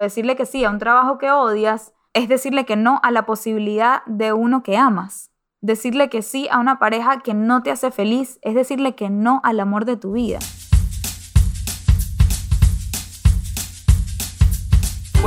Decirle que sí a un trabajo que odias es decirle que no a la posibilidad de uno que amas. Decirle que sí a una pareja que no te hace feliz es decirle que no al amor de tu vida.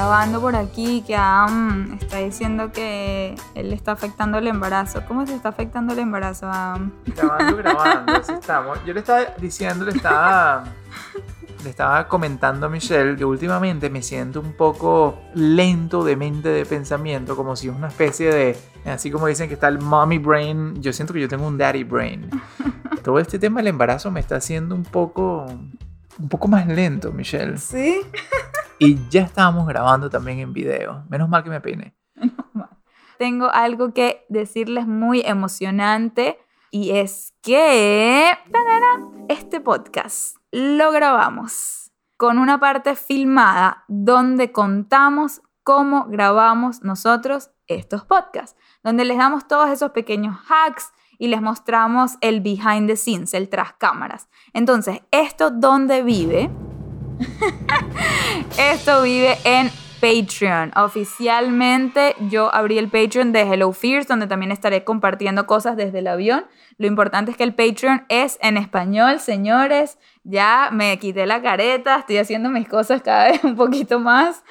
grabando por aquí que Adam está diciendo que él le está afectando el embarazo. ¿Cómo se está afectando el embarazo, Adam? Grabando, grabando, así estamos. Yo le estaba diciendo, le estaba, le estaba comentando a Michelle que últimamente me siento un poco lento de mente, de pensamiento, como si es una especie de, así como dicen que está el mommy brain, yo siento que yo tengo un daddy brain. Todo este tema del embarazo me está haciendo un poco, un poco más lento, Michelle. Sí. Y ya estábamos grabando también en video. Menos mal que me peiné. Tengo algo que decirles muy emocionante y es que este podcast lo grabamos con una parte filmada donde contamos cómo grabamos nosotros estos podcasts, donde les damos todos esos pequeños hacks y les mostramos el behind the scenes, el tras cámaras. Entonces, ¿esto dónde vive? Esto vive en Patreon. Oficialmente yo abrí el Patreon de Hello Fears, donde también estaré compartiendo cosas desde el avión. Lo importante es que el Patreon es en español, señores. Ya me quité la careta, estoy haciendo mis cosas cada vez un poquito más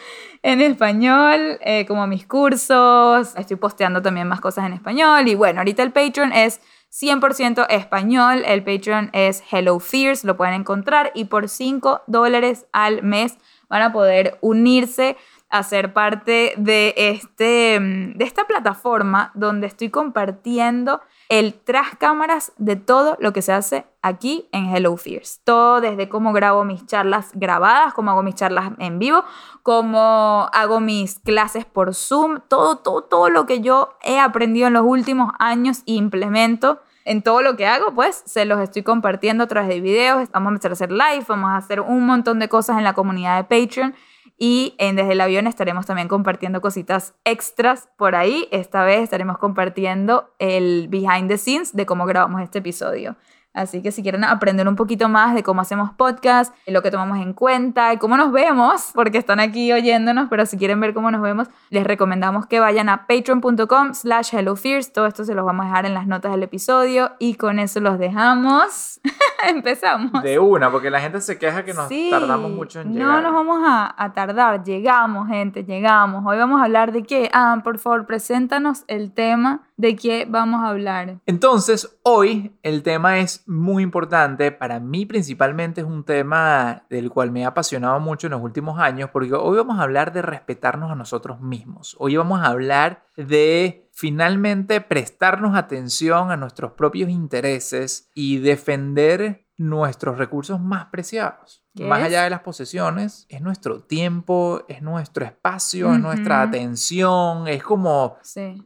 en español, eh, como mis cursos. Estoy posteando también más cosas en español. Y bueno, ahorita el Patreon es 100% español. El Patreon es Hello Fears, lo pueden encontrar. Y por 5 dólares al mes van a poder unirse a ser parte de, este, de esta plataforma donde estoy compartiendo el tras cámaras de todo lo que se hace aquí en Hello Fears. Todo desde cómo grabo mis charlas grabadas, cómo hago mis charlas en vivo, cómo hago mis clases por Zoom, todo, todo, todo lo que yo he aprendido en los últimos años e implemento en todo lo que hago, pues se los estoy compartiendo a través de videos. Vamos a empezar a hacer live, vamos a hacer un montón de cosas en la comunidad de Patreon. Y en Desde el Avión estaremos también compartiendo cositas extras por ahí. Esta vez estaremos compartiendo el behind the scenes de cómo grabamos este episodio. Así que si quieren aprender un poquito más de cómo hacemos podcast, lo que tomamos en cuenta y cómo nos vemos, porque están aquí oyéndonos, pero si quieren ver cómo nos vemos, les recomendamos que vayan a patreon.com slash hellofears. Todo esto se los vamos a dejar en las notas del episodio y con eso los dejamos. Empezamos. De una, porque la gente se queja que nos tardamos mucho en llegar. No nos vamos a, a, tardar, llegamos gente, llegamos. Hoy vamos a hablar de qué. Ah, por favor, preséntanos el tema de qué vamos a hablar. Entonces, hoy el tema es muy importante. Para mí principalmente es un tema del cual me ha apasionado mucho en los últimos años, porque hoy vamos a hablar de respetarnos a nosotros mismos. Hoy vamos a hablar de finalmente prestarnos atención a nuestros propios intereses y defender nuestros recursos más preciados. Más allá de las posesiones, es nuestro tiempo, es nuestro espacio, es nuestra atención, es como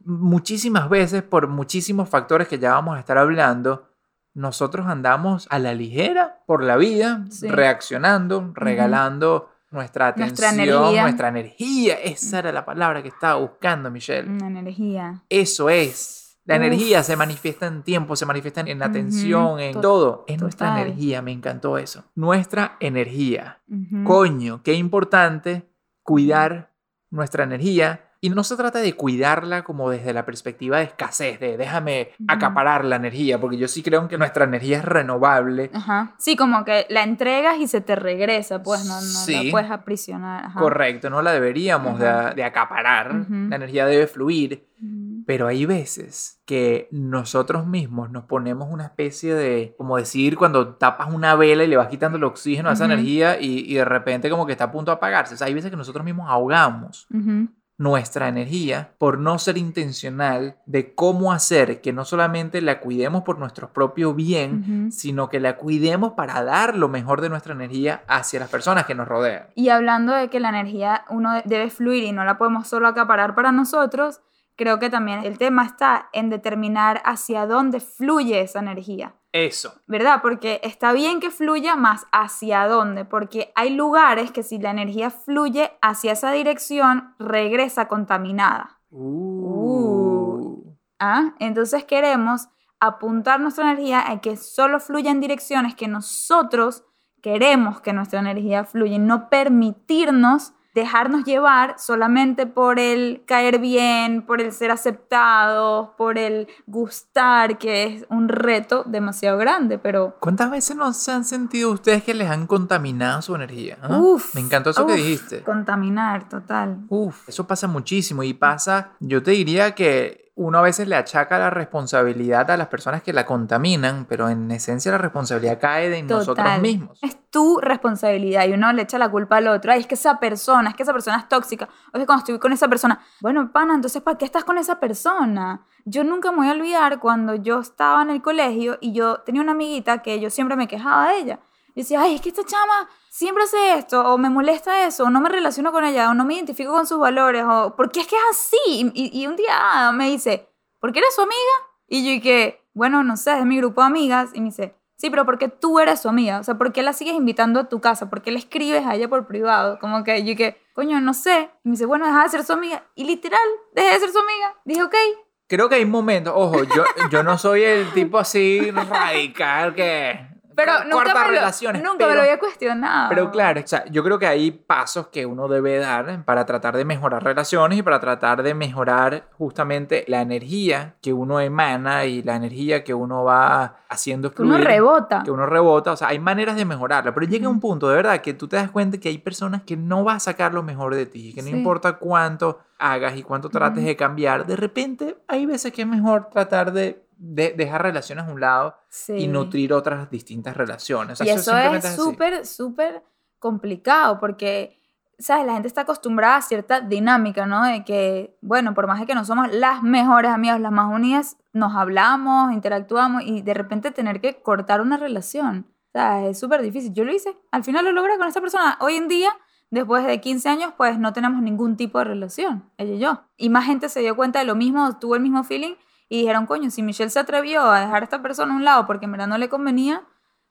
muchísimas veces por muchísimos factores que ya vamos a estar hablando, nosotros andamos a la ligera por la vida, reaccionando, regalando nuestra atención, nuestra energía. Esa era la palabra que estaba buscando, Michelle. Una energía. Eso es. La energía se manifiesta en tiempo, se manifiesta en atención, en todo. Es nuestra energía, me encantó eso. Nuestra energía. Coño, qué importante cuidar nuestra energía Y no se trata de cuidarla como desde la perspectiva de escasez, de déjame acaparar la energía, porque yo sí creo que nuestra energía es renovable. Ajá. Sí, como que la entregas y se te regresa, pues no, no la puedes aprisionar. Ajá. Correcto, no la deberíamos de, de, acaparar, la energía debe fluir. Pero hay veces que nosotros mismos nos ponemos una especie de, como decir, cuando tapas una vela y le vas quitando el oxígeno a esa energía y, y, de repente como que está a punto de apagarse. O sea, hay veces que nosotros mismos ahogamos nuestra energía por no ser intencional de cómo hacer que no solamente la cuidemos por nuestro propio bien, sino que la cuidemos para dar lo mejor de nuestra energía hacia las personas que nos rodean. Y hablando de que la energía uno debe fluir y no la podemos solo acaparar para nosotros, creo que también el tema está en determinar hacia dónde fluye esa energía. Eso. ¿Verdad? Porque está bien que fluya más hacia dónde, porque hay lugares que si la energía fluye hacia esa dirección, regresa contaminada. Uh. ¿Ah? Entonces queremos apuntar nuestra energía a que solo fluya en direcciones que nosotros queremos que nuestra energía fluya y no permitirnos dejarnos llevar solamente por el caer bien, por el ser aceptados, por el gustar, que es un reto demasiado grande, pero... ¿Cuántas veces no se han sentido ustedes que les han contaminado su energía? Ah? Uf, Me encantó eso que dijiste. Contaminar, total. Uf, eso pasa muchísimo y pasa, yo te diría que uno a veces le achaca la responsabilidad a las personas que la contaminan, pero en esencia la responsabilidad cae de nosotros mismos. Es tu responsabilidad y uno le echa la culpa al otro. Ay, es que esa persona, es que esa persona es tóxica. O es que cuando estoy con esa persona, bueno, pana, entonces ¿para qué estás con esa persona? Yo nunca me voy a olvidar cuando yo estaba en el colegio y yo tenía una amiguita que yo siempre me quejaba de ella. Y decía, ay, es que esta chama siempre hace esto, o me molesta eso, o no me relaciono con ella, o no me identifico con sus valores, o porque es que es así. Y, un día me dice, ¿por qué eres su amiga? Y yo dije, bueno, no sé, es mi grupo de amigas. Y me dice, sí, pero ¿por qué tú eres su amiga? O sea, ¿por qué la sigues invitando a tu casa? ¿Por qué le escribes a ella por privado? Como que yo dije, coño, no sé. Y me dice, bueno, deja de ser su amiga. Y literal, dejé de ser su amiga. Dije, ok, creo que hay momentos, ojo, yo, yo no soy el tipo así radical que pero nunca, me lo, nunca me lo había cuestionado. Pero claro, o sea, yo creo que hay pasos que uno debe dar para tratar de mejorar relaciones y para tratar de mejorar justamente la energía que uno emana y la energía que uno va haciendo fluir. Que uno rebota. Que uno rebota. O sea, hay maneras de mejorarla. Pero llega un punto, de verdad, que tú te das cuenta que hay personas que no va a sacar lo mejor de ti. Que no importa cuánto hagas y cuánto trates de cambiar, de repente hay veces que es mejor tratar de dejar relaciones a un lado y nutrir otras distintas relaciones. y eso, es súper, súper complicado porque, ¿sabes? La gente está acostumbrada a cierta dinámica, ¿no? De que, bueno, por más de que no somos las mejores amigas, las más unidas, nos hablamos, interactuamos y de repente tener que cortar una relación. O sea, es súper difícil. Yo lo hice. Al final lo logré con esta persona. Hoy en día después de 15 años, pues no tenemos ningún tipo de relación, ella y yo. Y más gente se dio cuenta de lo mismo, tuvo el mismo feeling y dijeron, coño, si Michelle se atrevió a dejar a esta persona a un lado porque en verdad no le convenía,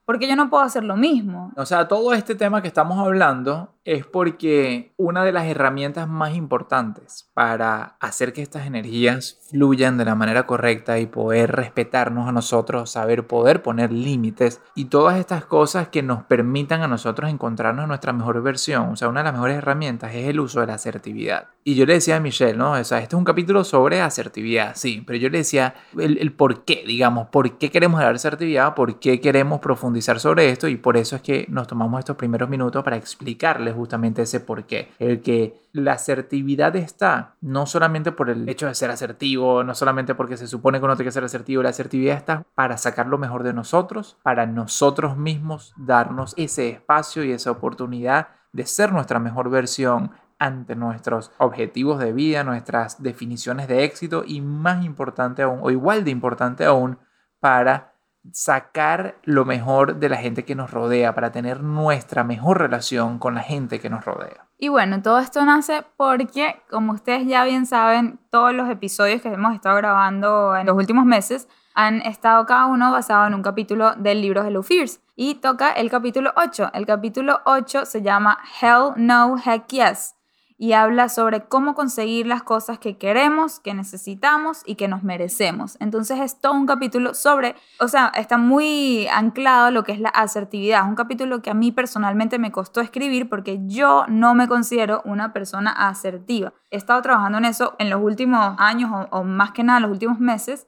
¿por qué yo no puedo hacer lo mismo? O sea, todo este tema que estamos hablando es porque una de las herramientas más importantes para hacer que estas energías fluyan de la manera correcta y poder respetarnos a nosotros, saber poder poner límites y todas estas cosas que nos permitan a nosotros encontrarnos nuestra mejor versión, o sea, una de las mejores herramientas es el uso de la asertividad. Y yo le decía a Michelle, ¿no? O sea, este es un capítulo sobre asertividad, sí, pero yo le decía el, el por qué, digamos, por qué queremos hablar de asertividad, por qué queremos profundizar sobre esto y por eso es que nos tomamos estos primeros minutos para explicarles justamente ese porqué. El que la asertividad está no solamente por el hecho de ser asertivo, no solamente porque se supone que uno tiene que ser asertivo, la asertividad está para sacar lo mejor de nosotros, para nosotros mismos darnos ese espacio y esa oportunidad de ser nuestra mejor versión ante nuestros objetivos de vida, nuestras definiciones de éxito y más importante aún, o igual de importante aún, para sacar lo mejor de la gente que nos rodea, para tener nuestra mejor relación con la gente que nos rodea. Y bueno, todo esto nace porque, como ustedes ya bien saben, todos los episodios que hemos estado grabando en los últimos meses han estado cada uno basado en un capítulo del libro Hello Fears. Y toca el capítulo 8. El capítulo 8 se llama Hell No Heck Yes. Y habla sobre cómo conseguir las cosas que queremos, que necesitamos y que nos merecemos. Entonces es todo un capítulo sobre, o sea, está muy anclado lo que es la asertividad. Es un capítulo que a mí personalmente me costó escribir porque yo no me considero una persona asertiva. He estado trabajando en eso en los últimos años o, o más que nada los últimos meses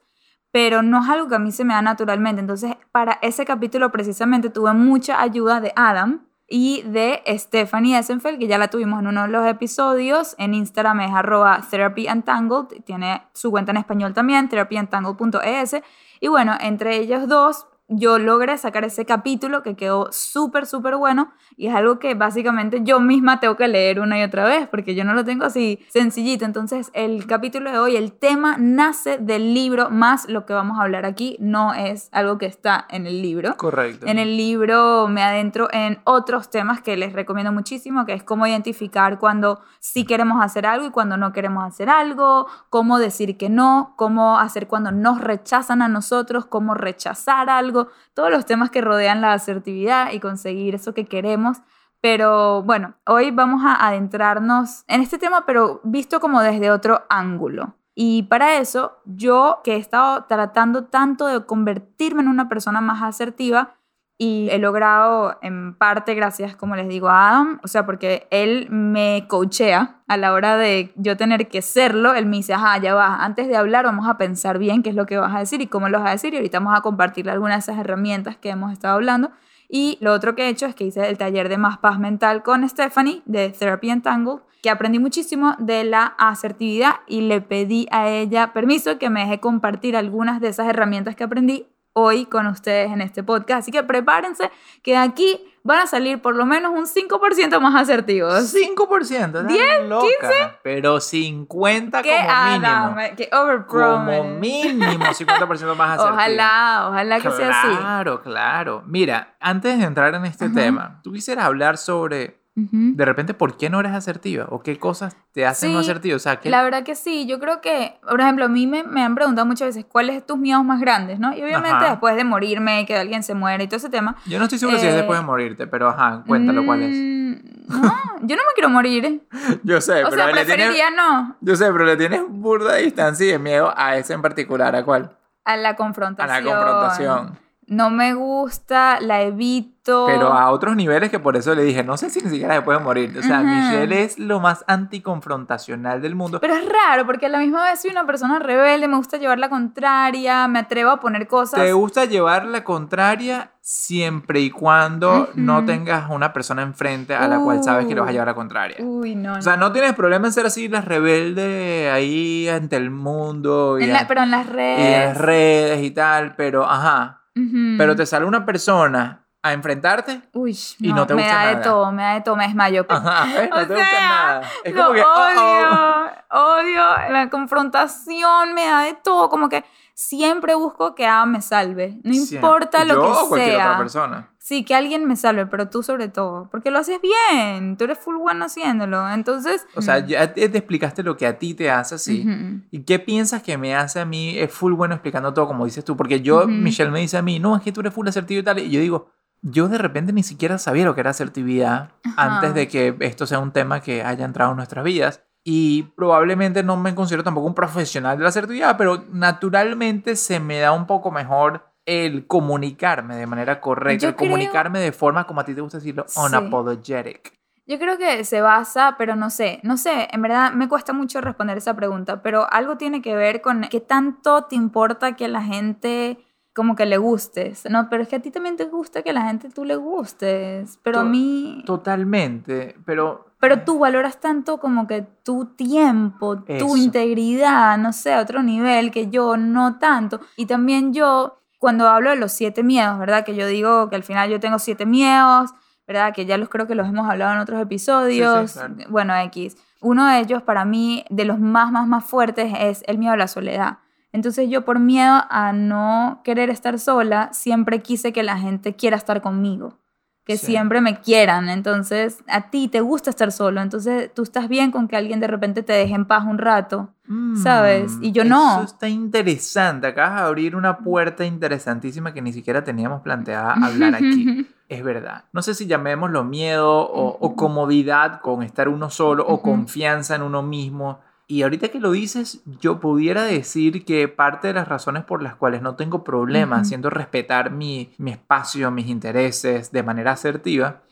pero no es algo que a mí se me da naturalmente. Entonces, para ese capítulo precisamente tuve mucha ayuda de Adam, y de Stephanie Essenfeld, que ya la tuvimos en uno de los episodios. En Instagram es arroba therapyentangled, tiene su cuenta en español también, therapyentangled.es. Y bueno, entre ellos dos yo logré sacar ese capítulo que quedó súper, súper bueno y es algo que básicamente yo misma tengo que leer una y otra vez porque yo no lo tengo así sencillito. Entonces el capítulo de hoy, el tema nace del libro más lo que vamos a hablar aquí no es algo que está en el libro. Correcto. En el libro me adentro en otros temas que les recomiendo muchísimo, que es cómo identificar cuando sí queremos hacer algo y cuando no queremos hacer algo, cómo decir que no, cómo hacer cuando nos rechazan a nosotros, cómo rechazar algo todos los temas que rodean la asertividad y conseguir eso que queremos. Pero bueno, hoy vamos a adentrarnos en este tema, pero visto como desde otro ángulo. Y para eso, yo que he estado tratando tanto de convertirme en una persona más asertiva, y he logrado en parte gracias, como les digo, a Adam, o sea, porque él me coachea a la hora de yo tener que serlo, él me dice, ajá, ya va, antes de hablar vamos a pensar bien qué es lo que vas a decir y cómo lo vas a decir y ahorita vamos a compartirle algunas de esas herramientas que hemos estado hablando. Y lo otro que he hecho es que hice el taller de más paz mental con Stephanie de Therapy Entangled, que aprendí muchísimo de la asertividad y le pedí a ella permiso que me deje compartir algunas de esas herramientas que aprendí hoy con ustedes en este podcast. Así que prepárense que de aquí van a salir por lo menos un 5% más asertivos. 5%, 10, 15, pero 50 como mínimo. Que como mínimo 50% más asertivos. Ojalá, ojalá que sea así. Claro, claro. Mira, antes de entrar en este tema, tú quisieras hablar sobre de repente, ¿por qué no eres asertiva? ¿O qué cosas te hacen no asertiva? O sea, La verdad que sí, yo creo que, por ejemplo, a mí me, me han preguntado muchas veces cuáles son tus miedos más grandes, ¿no? Y obviamente después de morirme, que alguien se muere y todo ese tema. Yo no estoy seguro si es después de eh, morirte, pero ajá, cuéntalo cuál es. Mm, no, yo no me quiero morir. yo sé, o pero sea, preferiría no. Yo sé, pero le tienes burda distancia y de miedo a ese en particular, ¿a cuál? A la confrontación. A la confrontación no me gusta, la evito. Pero a otros niveles que por eso le dije, no sé si ni siquiera se puede morir. O sea, Michelle es lo más anticonfrontacional del mundo. Pero es raro, porque a la misma vez soy una persona rebelde, me gusta llevar la contraria, me atrevo a poner cosas. Te gusta llevar la contraria siempre y cuando no tengas una persona enfrente a la cual sabes que le vas a llevar la contraria. Uy, no. O sea, no tienes problema en ser así las rebelde ahí ante el mundo. Y pero en las redes. Y en las redes y tal, pero ajá pero te sale una persona a enfrentarte Uy, y no, te me gusta da de todo, me da de todo, me desmayo. Ajá, no te gusta nada. Es como que, odio, odio la confrontación, me da de todo, como que siempre busco que alguien me salve, no importa lo que o cualquier sea. Otra persona. Sí, que alguien me salve, pero tú sobre todo, porque lo haces bien, tú eres full bueno haciéndolo, entonces... O sea, ya te, explicaste lo que a ti te hace así, ¿y qué piensas que me hace a mí? Es full bueno explicando todo como dices tú, porque yo, Michelle me dice a mí, no, es que tú eres full asertivo y tal, y yo digo, yo de repente ni siquiera sabía lo que era asertividad antes de que esto sea un tema que haya entrado en nuestras vidas. Y probablemente no me considero tampoco un profesional de la asertividad, pero naturalmente se me da un poco mejor el comunicarme de manera correcta, el comunicarme de forma, como a ti te gusta decirlo, unapologetic. Yo creo que se basa, pero no sé, no sé, en verdad me cuesta mucho responder esa pregunta, pero algo tiene que ver con qué tanto te importa que la gente como que le gustes, ¿no? Pero es que a ti también te gusta que la gente tú le gustes, pero a mí... Totalmente, pero... Pero tú valoras tanto como que tu tiempo, tu integridad, no sé, a otro nivel que yo no tanto. Y también yo cuando hablo de los siete miedos, ¿verdad? Que yo digo que al final yo tengo siete miedos, ¿verdad? Que ya los creo que los hemos hablado en otros episodios. Bueno, X. Uno de ellos para mí, de los más, más, más fuertes, es el miedo a la soledad. Entonces yo por miedo a no querer estar sola, siempre quise que la gente quiera estar conmigo que siempre me quieran. Entonces, a ti te gusta estar solo. Entonces, tú estás bien con que alguien de repente te deje en paz un rato, ¿sabes? Y yo no. Eso está interesante. Acabas de abrir una puerta interesantísima que ni siquiera teníamos planteada hablar aquí. es verdad. No sé si llamémoslo miedo o, o comodidad con estar uno solo o confianza en uno mismo. Y ahorita que lo dices, yo pudiera decir que parte de las razones por las cuales no tengo problemas Ujú. haciendo respetar mi, mi espacio, mis intereses de manera asertiva,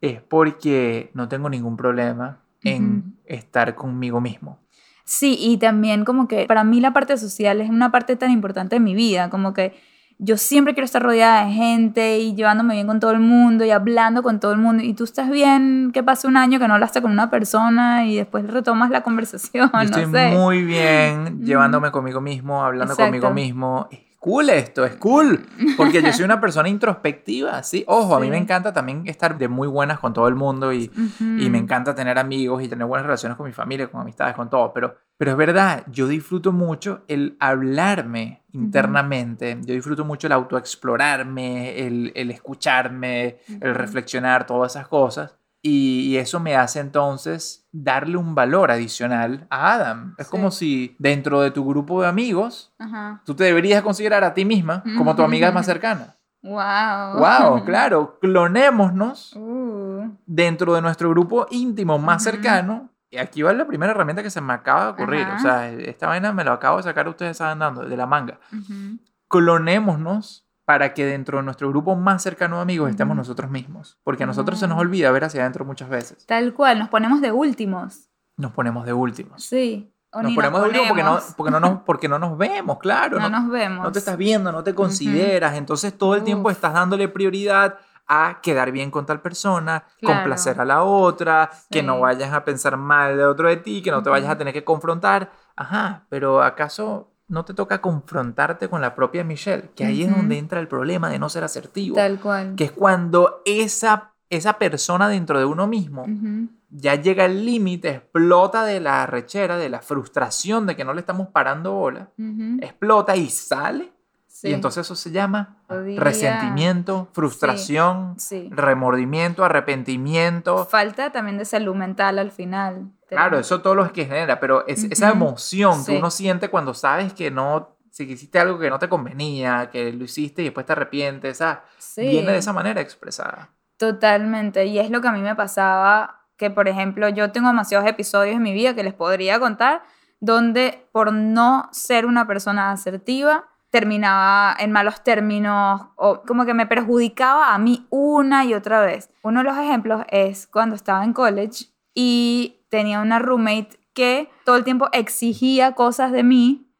es porque no tengo ningún problema en estar conmigo mismo. Sí, y también como que para mí la parte social es una parte tan importante de mi vida, como que yo siempre quiero estar rodeada de gente y llevándome bien con todo el mundo y hablando con todo el mundo. Y tú estás bien, que pase un año que no hablaste con una persona y después retomas la conversación, Yo no estoy sé. muy bien llevándome conmigo mismo, hablando Exacto. conmigo mismo. Es cool esto, es cool. Porque yo soy una persona introspectiva, ¿sí? Ojo, a mí me encanta también estar de muy buenas con todo el mundo y, y me encanta tener amigos y tener buenas relaciones con mi familia, con amistades, con todo. Pero, pero es verdad, yo disfruto mucho el hablarme internamente. Yo disfruto mucho el autoexplorarme, el, el escucharme, el reflexionar, todas esas cosas. Y, eso me hace entonces darle un valor adicional a Adam. Es Sí. como si dentro de tu grupo de amigos, Ajá. tú te deberías considerar a ti misma como tu amiga más cercana. Wow. ¡Wow! Claro, clonémonos Uh, dentro de nuestro grupo íntimo más cercano. Y aquí va la primera herramienta que se me acaba de ocurrir. Ajá. O sea, esta vaina me lo acabo de sacar, ustedes saben dando, de la manga. Clonémonos para que dentro de nuestro grupo más cercano de amigos estemos nosotros mismos. Porque a nosotros se nos Ah. olvida ver hacia adentro muchas veces. Tal cual, nos ponemos de últimos. Nos ponemos de últimos. Sí. O Nos ni ponemos de últimos porque no, ponemos. porque, no nos, porque no nos vemos, claro. No no, nos vemos. no te estás viendo, no te consideras. Entonces todo el tiempo estás dándole prioridad a quedar bien con tal persona, Claro. complacer a la otra, que no vayas a pensar mal de otro de ti, que no te vayas a tener que confrontar. Ajá, pero ¿acaso no te toca confrontarte con la propia Michelle? Que ahí es donde entra el problema de no ser asertivo. Tal cual. Que es cuando esa, esa persona dentro de uno mismo ya llega el límite, explota de la rechera, de la frustración de que no le estamos parando bola, explota y sale. Sí. Y entonces eso se llama Podría- resentimiento, frustración, Sí. remordimiento, arrepentimiento. Falta también de salud mental al final. Claro, eso todo lo que genera, pero es, esa emoción que uno siente cuando sabes que no, si hiciste algo que no te convenía, que lo hiciste y después te arrepientes, esa, Sí. viene de esa manera expresada. Totalmente. Y es lo que a mí me pasaba, que por ejemplo yo tengo demasiados episodios en mi vida que les podría contar, donde por no ser una persona asertiva, terminaba en malos términos o como que me perjudicaba a mí una y otra vez. Uno de los ejemplos es cuando estaba en college y tenía una roommate que todo el tiempo exigía cosas de mí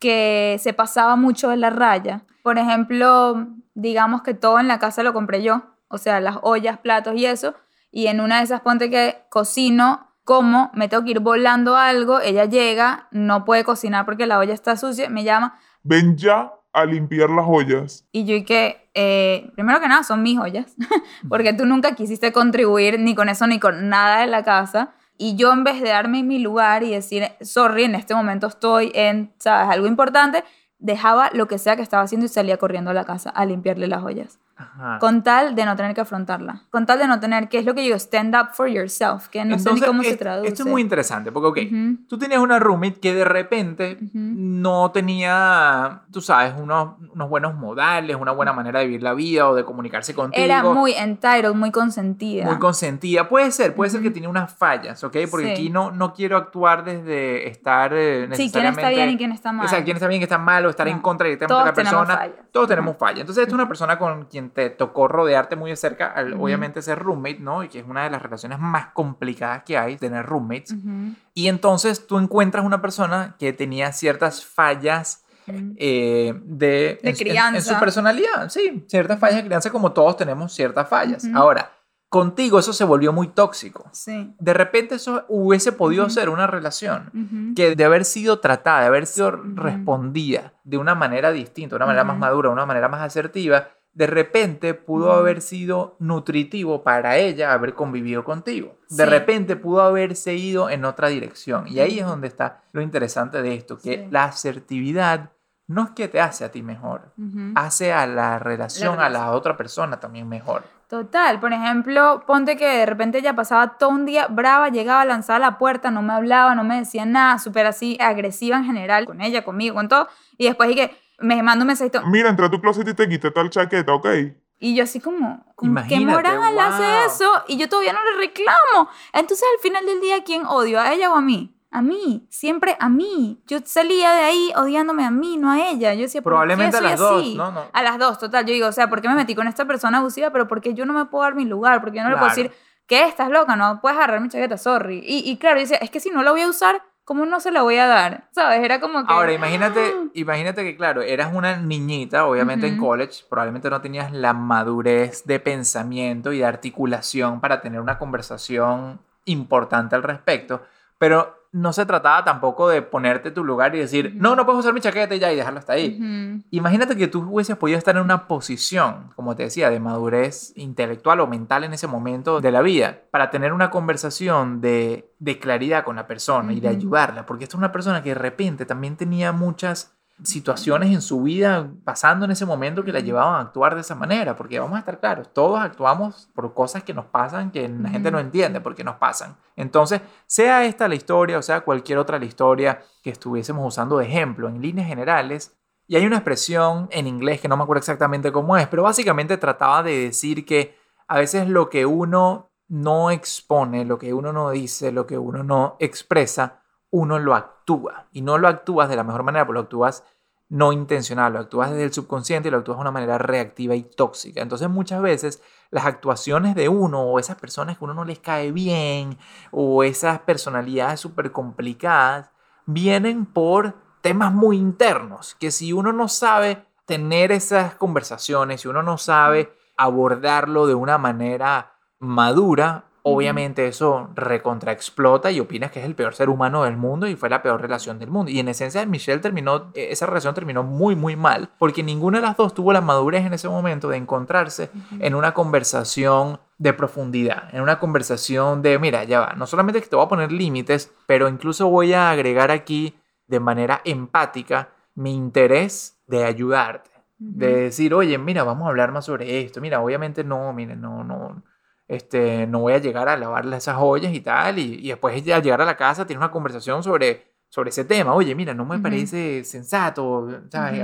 que se pasaba mucho de la raya. Por ejemplo, digamos que todo en la casa lo compré yo, o sea, las ollas, platos y eso, y en una de esas ponte que cocino, como me tengo que ir volando algo, ella llega, no puede cocinar porque la olla está sucia, me llama Ven ya a limpiar las ollas. y yo y que, eh, primero que nada, son mis ollas, porque tú nunca quisiste contribuir ni con eso ni con nada de la casa. Y yo en vez de darme mi lugar y decir, sorry, en este momento estoy en, ¿sabes? Algo importante, dejaba lo que sea que estaba haciendo y salía corriendo a la casa a limpiarle las ollas. Ajá. Con tal de no tener que afrontarla. Con tal de no tener, que es lo que digo, stand up for yourself, que no sé ni Entonces, cómo se es- traduce. Esto es muy interesante, porque, ok, Ujú. tú tenías una roommate que de repente Ujú. no tenía, tú sabes, unos, unos buenos modales, una buena manera de vivir la vida o de comunicarse contigo. Era muy entitled, muy consentida. muy consentida. Puede ser, puede ser que tiene unas fallas, ¿ok? Porque Sí. aquí no, no quiero actuar desde estar eh, sí, quién necesariamente... está bien y quién está mal. O sea, quién está bien, quién está mal, o estar en No. contra directamente de la tenemos persona. fallas. Todos tenemos fallas. Entonces, esta es una persona con quien te tocó rodearte muy de cerca, al obviamente ser roommate, ¿no? Y que es una de las relaciones más complicadas que hay, tener roommates. Y entonces tú encuentras una persona que tenía ciertas fallas eh, de, De en su- en- en crianza. su personalidad. Sí, ciertas fallas de crianza, como todos tenemos ciertas fallas. Ahora, contigo eso se volvió muy tóxico. Sí. De repente eso hubiese podido ser una relación que de haber sido tratada, de haber sido respondida de una manera distinta, de una manera más madura, de una manera más asertiva, de repente pudo haber sido nutritivo para ella haber convivido contigo. De Sí. repente pudo haberse ido en otra dirección. Y ahí es donde está lo interesante de esto, que Sí. la asertividad no es que te hace a ti mejor, hace a la relación, a la otra persona también mejor. Total, por ejemplo, ponte que de repente ella pasaba todo un día brava, llegaba, lanzaba la puerta, no me hablaba, no me decía nada, súper así, agresiva en general, con ella, conmigo, con todo. Y después que me manda un mensajito, Mira, entré a tu closet y te quité tal chaqueta, ¿ok? Y yo así como, ¿con qué Imagínate, moral hace wow. eso? Y yo todavía no le reclamo. Entonces al final del día, ¿quién odio? ¿A ella o a mí? A mí, siempre a mí. Yo salía de ahí odiándome a mí, no a ella. Yo decía, ¿por qué Probablemente a soy las dos, así? ¿no? No. A las dos, total. Yo digo, o sea, ¿por qué me metí con esta persona abusiva? Pero porque yo no me puedo dar mi lugar, porque yo no le puedo Claro. decir, ¿qué? ¿Estás loca? No puedes agarrar mi chaqueta, sorry. Y, y claro, yo decía, es que si no la voy a usar, ¿cómo no se la voy a dar? ¿Sabes? Era como que... Ahora, imagínate, imagínate que, claro, eras una niñita, obviamente en college, probablemente no tenías la madurez de pensamiento y de articulación para tener una conversación importante al respecto, pero no se trataba tampoco de ponerte tu lugar y decir, no, no puedes usar mi chaqueta y ya, y dejarlo hasta ahí. Imagínate que tú hubieses podido estar en una posición, como te decía, de madurez intelectual o mental en ese momento de la vida, para tener una conversación de, de claridad con la persona y de ayudarla, porque esta es una persona que de repente también tenía muchas situaciones en su vida pasando en ese momento que la llevaban a actuar de esa manera, porque vamos a estar claros, todos actuamos por cosas que nos pasan que la gente no entiende por qué nos pasan. Entonces, sea esta la historia o sea cualquier otra la historia que estuviésemos usando de ejemplo en líneas generales, y hay una expresión en inglés que no me acuerdo exactamente cómo es, pero básicamente trataba de decir que a veces lo que uno no expone, lo que uno no dice, lo que uno no expresa, uno lo actúa. Y no lo actúas de la mejor manera, porque lo actúas no intencional, lo actúas desde el subconsciente y lo actúas de una manera reactiva y tóxica. Entonces muchas veces las actuaciones de uno o esas personas que uno no les cae bien o esas personalidades súper complicadas vienen por temas muy internos, que si uno no sabe tener esas conversaciones, si uno no sabe abordarlo de una manera madura, obviamente eso recontra explota y opinas que es el peor ser humano del mundo y fue la peor relación del mundo. Y en esencia Michelle terminó, eh, esa relación terminó muy muy mal porque ninguna de las dos tuvo la madurez en ese momento de encontrarse en una conversación de profundidad, en una conversación de, mira, ya va, no solamente que te voy a poner límites, pero incluso voy a agregar aquí de manera empática mi interés de ayudarte, de decir, oye, mira, vamos a hablar más sobre esto, mira, obviamente no, mire, no, no, este, no voy a llegar a lavarle esas ollas y tal, y, y después al llegar a la casa tiene una conversación sobre, sobre ese tema, oye, mira, no me parece sensato,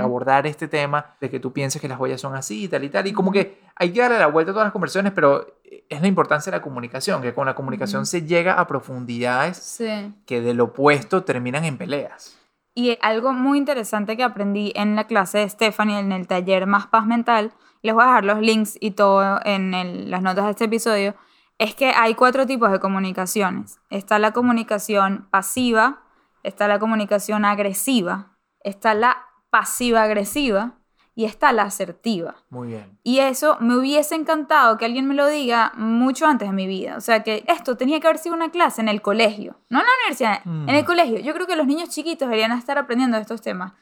abordar este tema de que tú pienses que las ollas son así y tal y tal, y como que hay que darle la vuelta a todas las conversaciones, pero es la importancia de la comunicación, que con la comunicación se llega a profundidades Sí. que del opuesto terminan en peleas. Y algo muy interesante que aprendí en la clase de Stephanie, en el taller Más Paz Mental, les voy a dejar los links y todo en el- las notas de este episodio, es que hay cuatro tipos de comunicaciones. Está la comunicación pasiva, está la comunicación agresiva, está la pasiva-agresiva y está la asertiva. Muy bien. Y eso me hubiese encantado que alguien me lo diga mucho antes de mi vida. O sea, que esto tenía que haber sido una clase en el colegio, no en la universidad, Mm. en el colegio. Yo creo que los niños chiquitos deberían estar aprendiendo de estos temas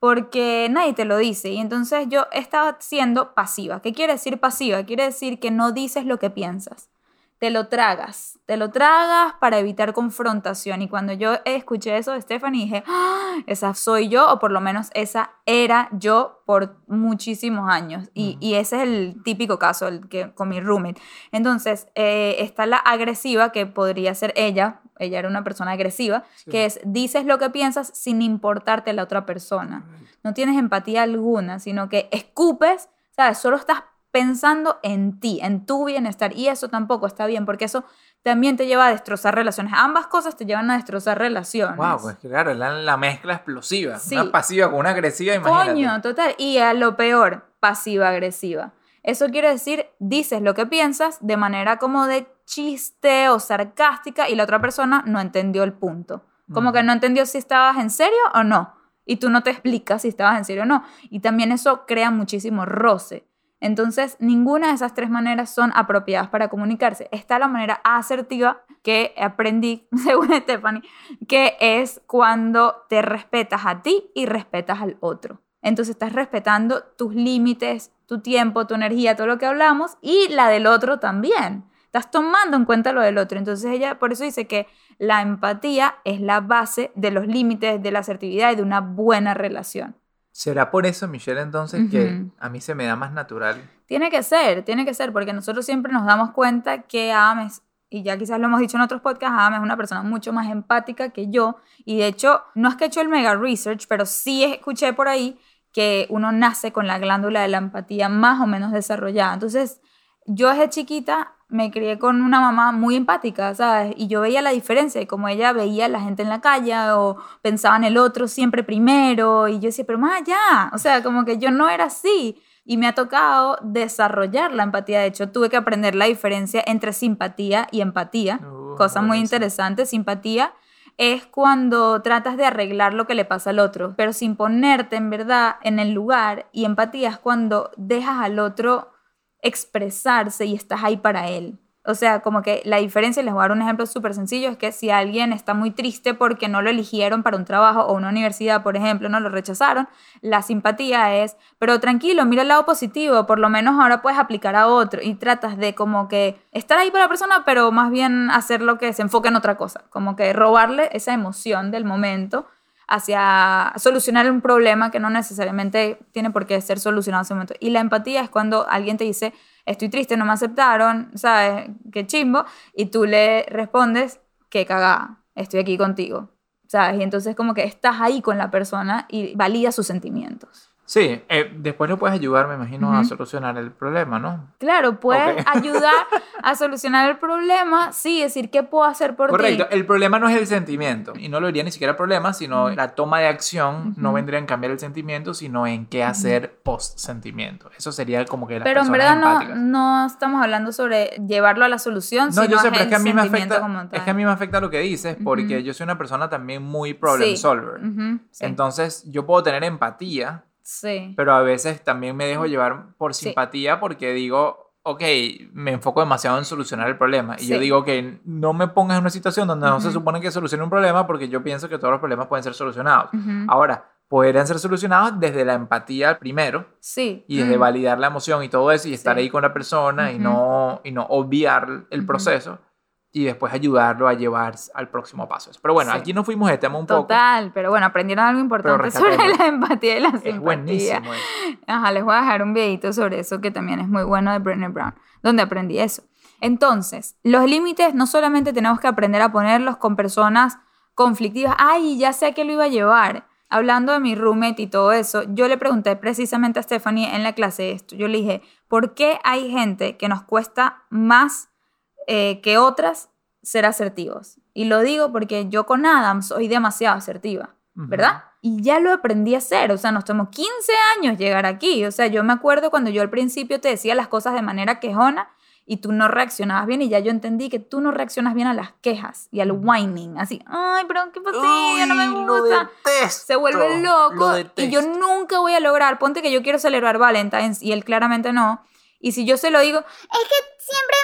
porque nadie te lo dice. Y entonces yo estaba siendo pasiva. ¿Qué quiere decir pasiva? Quiere decir que no dices lo que piensas. Te lo tragas, te lo tragas para evitar confrontación. Y cuando yo escuché eso de Stephanie, dije, "Ah, esa soy yo, o por lo menos esa era yo por muchísimos años. Y, ese es el típico caso el que, con mi roommate. Entonces, eh, está la agresiva, que podría ser ella, ella era una persona agresiva, Sí. que es dices lo que piensas sin importarte la otra persona. No tienes empatía alguna, sino que escupes, ¿sabes? Solo estás pensando en ti, en tu bienestar. Y eso tampoco está bien, porque eso también te lleva a destrozar relaciones. Ambas cosas te llevan a destrozar relaciones. Wow, pues claro, la, la mezcla explosiva. Sí. Una pasiva con una agresiva, imagínate. Coño, total. Y a lo peor, pasiva-agresiva. Eso quiere decir, dices lo que piensas de manera como de chiste o sarcástica y la otra persona no entendió el punto. Como que no entendió si estabas en serio o no. Y tú no te explicas si estabas en serio o no. Y también eso crea muchísimo roce. Entonces, ninguna de esas tres maneras son apropiadas para comunicarse. Está la manera asertiva que aprendí, según Stephanie, que es cuando te respetas a ti y respetas al otro. Entonces estás respetando tus límites, tu tiempo, tu energía, todo lo que hablamos y la del otro también. Estás tomando en cuenta lo del otro. Entonces ella por eso dice que la empatía es la base de los límites, de la asertividad y de una buena relación. ¿Será por eso, Michelle, entonces, que a mí se me da más natural? Tiene que ser, tiene que ser, porque nosotros siempre nos damos cuenta que Ames, y ya quizás lo hemos dicho en otros podcasts, Ames es una persona mucho más empática que yo. Y de hecho, no es que he hecho el mega research, pero sí escuché por ahí que uno nace con la glándula de la empatía más o menos desarrollada. Entonces, yo desde chiquita me crié con una mamá muy empática, ¿sabes? Y yo veía la diferencia, como ella veía a la gente en la calle o pensaba en el otro siempre primero, y yo decía, pero más allá, o sea, como que yo no era así. Y me ha tocado desarrollar la empatía. De hecho, tuve que aprender la diferencia entre simpatía y empatía. Uh, cosa muy interesante. Simpatía es cuando tratas de arreglar lo que le pasa al otro, pero sin ponerte en verdad en el lugar. Y empatía es cuando dejas al otro expresarse y estás ahí para él. O sea, como que la diferencia, les voy a dar un ejemplo súper sencillo, es que si alguien está muy triste porque no lo eligieron para un trabajo o una universidad, por ejemplo, no lo rechazaron, la simpatía es, pero tranquilo, mira el lado positivo, por lo menos ahora puedes aplicar a otro y tratas de como que estar ahí para la persona, pero más bien hacer lo que se enfoque en otra cosa, como que robarle esa emoción del momento hacia solucionar un problema que no necesariamente tiene por qué ser solucionado en ese momento. Y la empatía es cuando alguien te dice, estoy triste, no me aceptaron, ¿sabes? Qué chimbo. Y tú le respondes, qué cagada, estoy aquí contigo, ¿sabes? Y entonces como que estás ahí con la persona y valida sus sentimientos. Sí, eh, después lo puedes ayudar, me imagino, a Ujú. solucionar el problema, ¿no? Claro, puedes Ok. ayudar a solucionar el problema, sí, decir, ¿qué puedo hacer por Correcto, ti? el problema no es el sentimiento, y no lo diría ni siquiera problema, sino Ujú. la toma de acción no vendría en cambiar el sentimiento, sino en qué hacer post-sentimiento. Eso sería como que las Pero en verdad no, no estamos hablando sobre llevarlo a la solución, No, sino yo sé, pero es que a mí me sentimiento afecta, como es que a mí me afecta lo que dices, porque yo soy una persona también muy problem Sí. solver. Sí, Entonces, yo puedo tener empatía, sí. pero a veces también me dejo llevar por Sí. simpatía porque digo, ok, me enfoco demasiado en solucionar el problema. Y yo digo que no me pongas en una situación donde no se supone que solucione un problema porque yo pienso que todos los problemas pueden ser solucionados. Ahora, podrían ser solucionados desde la empatía primero Sí. y desde mm, validar la emoción y todo eso y estar ahí con la persona y, no, y no obviar el proceso y después ayudarlo a llevar al próximo paso. Pero bueno, Sí. aquí nos fuimos de tema un poco. Total, pero bueno, aprendieron algo importante sobre la empatía y la Es simpatía. buenísimo. eso. Ajá, les voy a dejar un videito sobre eso que también es muy bueno de Brené Brown, donde aprendí eso. Entonces, los límites no solamente tenemos que aprender a ponerlos con personas conflictivas. Ay, ya sé a qué lo iba a llevar. Hablando de mi roommate y todo eso, yo le pregunté precisamente a Stephanie en la clase esto. Yo le dije, ¿por qué hay gente que nos cuesta más eh, que otras ser asertivos? Y lo digo porque yo con Adam soy demasiado asertiva. Ujú. ¿verdad? Y ya lo aprendí a hacer, o sea, nos tomó 15 años llegar aquí, o sea, yo me acuerdo cuando yo al principio te decía las cosas de manera quejona y tú no reaccionabas bien y ya yo entendí que tú no reaccionas bien a las quejas y al whining, así, ay, pero qué fastidio, no me gusta. detesto, Se vuelve lo loco y yo nunca voy a lograr, ponte que yo quiero celebrar Valentine's y él claramente no, y si yo se lo digo, es que siempre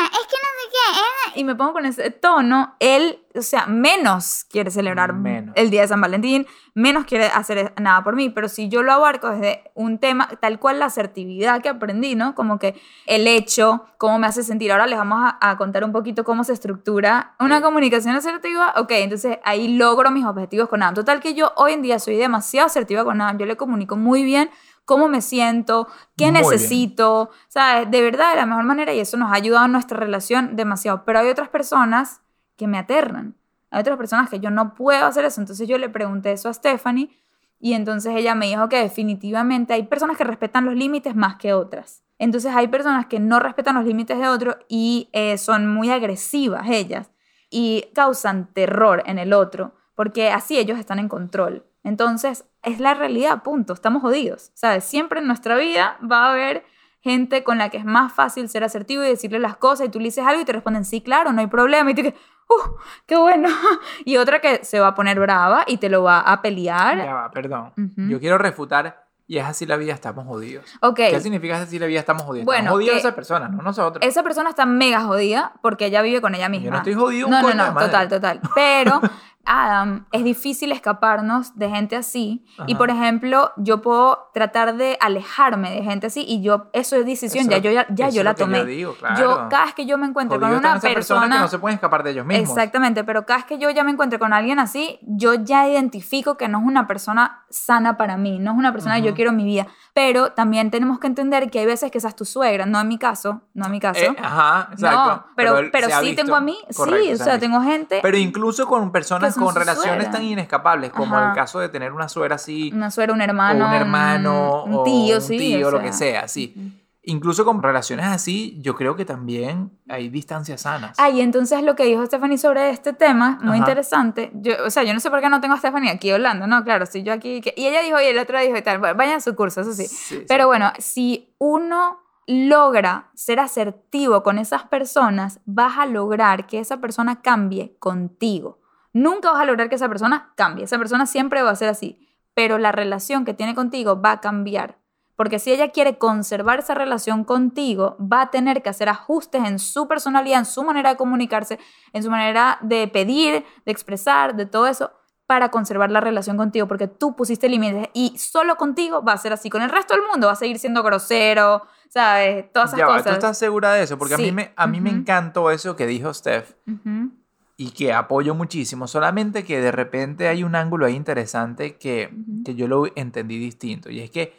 me... es que no sé qué, eh", y me pongo con ese tono, él, o sea, menos quiere celebrar Menos. el día de San Valentín, menos quiere hacer nada por mí, pero si yo lo abarco desde un tema, tal cual la asertividad que aprendí, ¿no? Como que el hecho, cómo me hace sentir. Ahora les vamos a, a contar un poquito cómo se estructura una Sí. comunicación asertiva. Ok, entonces ahí logro mis objetivos con Adam. Total que yo hoy en día soy demasiado asertiva con Adam, yo le comunico muy bien cómo me siento, qué Muy bien. necesito, ¿sabes? De verdad, de la mejor manera y eso nos ha ayudado en nuestra relación demasiado. Pero hay otras personas que me aterran. Hay otras personas que yo no puedo hacer eso. Entonces yo le pregunté eso a Stephanie y entonces ella me dijo que definitivamente hay personas que respetan los límites más que otras. Entonces hay personas que no respetan los límites de otro y eh, son muy agresivas ellas y causan terror en el otro porque así ellos están en control. Entonces es la realidad, punto. Estamos jodidos. ¿Sabes? Siempre en nuestra vida va a haber gente con la que es más fácil ser asertivo y decirle las cosas y tú le dices algo y te responden sí, claro, no hay problema y tú que, ¡uh, qué bueno! Y otra que se va a poner brava y te lo va a pelear. Ya va, perdón. Ujú. Yo quiero refutar y es así la vida, estamos jodidos. Ok, ¿Qué significa así la vida, estamos jodidos? Bueno, estamos jodidos que- esa persona, no nosotros. esa persona está mega jodida porque ella vive con ella misma. Yo no estoy jodido un No, no, de no, madre. total, total. Pero, Adam, es difícil escaparnos de gente así. Y, Ajá. por ejemplo, yo puedo tratar de alejarme de gente así y yo, eso es decisión, Eso- ya yo, ya, ya yo la tomé. Yo, digo, claro. Yo, cada vez que yo me encuentro con Jodidos una personas persona... que no se pueden escapar de ellos mismos. Exactamente, pero cada vez que yo ya me encuentro con alguien así, yo ya identifico que no es una persona sana para mí, no es una persona que yo quiero en mi vida. Pero también tenemos que entender que hay veces que esa es tu suegra, no en mi caso, no en mi caso. Eh, ajá, exacto. no, pero, pero ha sí visto. tengo a mí, Correcto, sí, o sea, tengo gente Pero incluso con personas con relaciones suegra. tan inescapables como Ajá. el caso de tener una suegra así, Una suegra, un hermano. o un hermano, un, o tío, un sí. tío, o lo que sea, sí. Incluso con relaciones así, yo creo que también hay distancias sanas. Ah, y entonces lo que dijo Stephanie sobre este tema, muy Ajá. interesante. Yo, o sea, yo no sé por qué no tengo a Stephanie aquí hablando, ¿no? Claro, estoy yo aquí. que- y ella dijo, y el otro dijo y tal. Bueno, vayan a su curso, eso sí. Sí, sí. Pero bueno, si uno logra ser asertivo con esas personas, vas a lograr que esa persona cambie contigo. Nunca vas a lograr que esa persona cambie. Esa persona siempre va a ser así. Pero la relación que tiene contigo va a cambiar. Porque si ella quiere conservar esa relación contigo, va a tener que hacer ajustes en su personalidad, en su manera de comunicarse, en su manera de pedir, de expresar, de todo eso, para conservar la relación contigo, porque tú pusiste límites y solo contigo va a ser así. Con el resto del mundo va a seguir siendo grosero, ¿sabes? Todas esas Ya cosas. ¿tú estás segura de eso? Porque a mí, me, a mí me Ujú. encantó eso que dijo Steph Ujú, y que apoyo muchísimo, solamente que de repente hay un ángulo ahí interesante que, que yo lo entendí distinto y es que